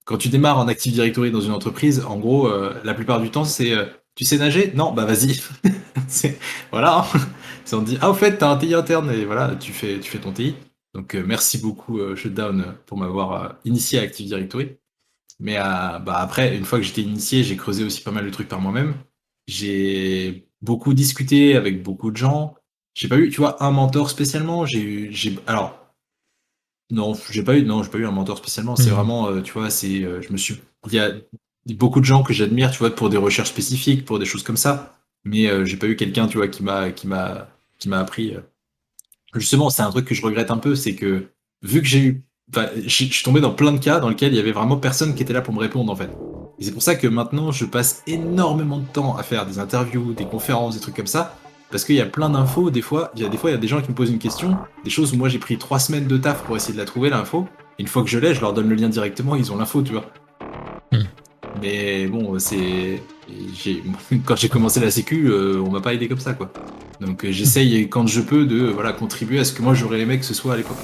quand tu démarres en Active Directory dans une entreprise, en gros, euh, la plupart du temps, c'est tu sais nager? Non, bah vas-y. voilà. c'est on dit ah au fait t'as un TI interne et voilà tu fais tu fais ton TI. Donc merci beaucoup Shutdown pour m'avoir initié à Active Directory. Mais bah après une fois que j'étais initié, j'ai creusé aussi pas mal de trucs par moi-même. J'ai beaucoup discuté avec beaucoup de gens. J'ai pas eu, tu vois, un mentor spécialement. J'ai eu, j'ai, alors, non, j'ai pas eu, non, j'ai pas eu un mentor spécialement. C'est mhm. vraiment, euh, tu vois, c'est, euh, je me suis, il y a beaucoup de gens que j'admire, tu vois, pour des recherches spécifiques, pour des choses comme ça. Mais euh, j'ai pas eu quelqu'un, tu vois, qui m'a, qui m'a, qui m'a appris. Justement, c'est un truc que je regrette un peu, c'est que vu que j'ai eu, je suis tombé dans plein de cas dans lesquels il y avait vraiment personne qui était là pour me répondre en fait. Et c'est pour ça que maintenant, je passe énormément de temps à faire des interviews, des conférences, des trucs comme ça. Parce qu'il y a plein d'infos, des fois, il y a des fois, il y a des gens qui me posent une question, des choses où moi j'ai pris trois semaines de taf pour essayer de la trouver, l'info. Une fois que je l'ai, je leur donne le lien directement, ils ont l'info, tu vois. Hmm. Mais bon, c'est. Quand j'ai commencé la sécu, euh, on m'a pas aidé comme ça, quoi. Donc euh, j'essaye quand je peux de voilà, contribuer à ce que moi j'aurais aimé que ce soit à l'époque.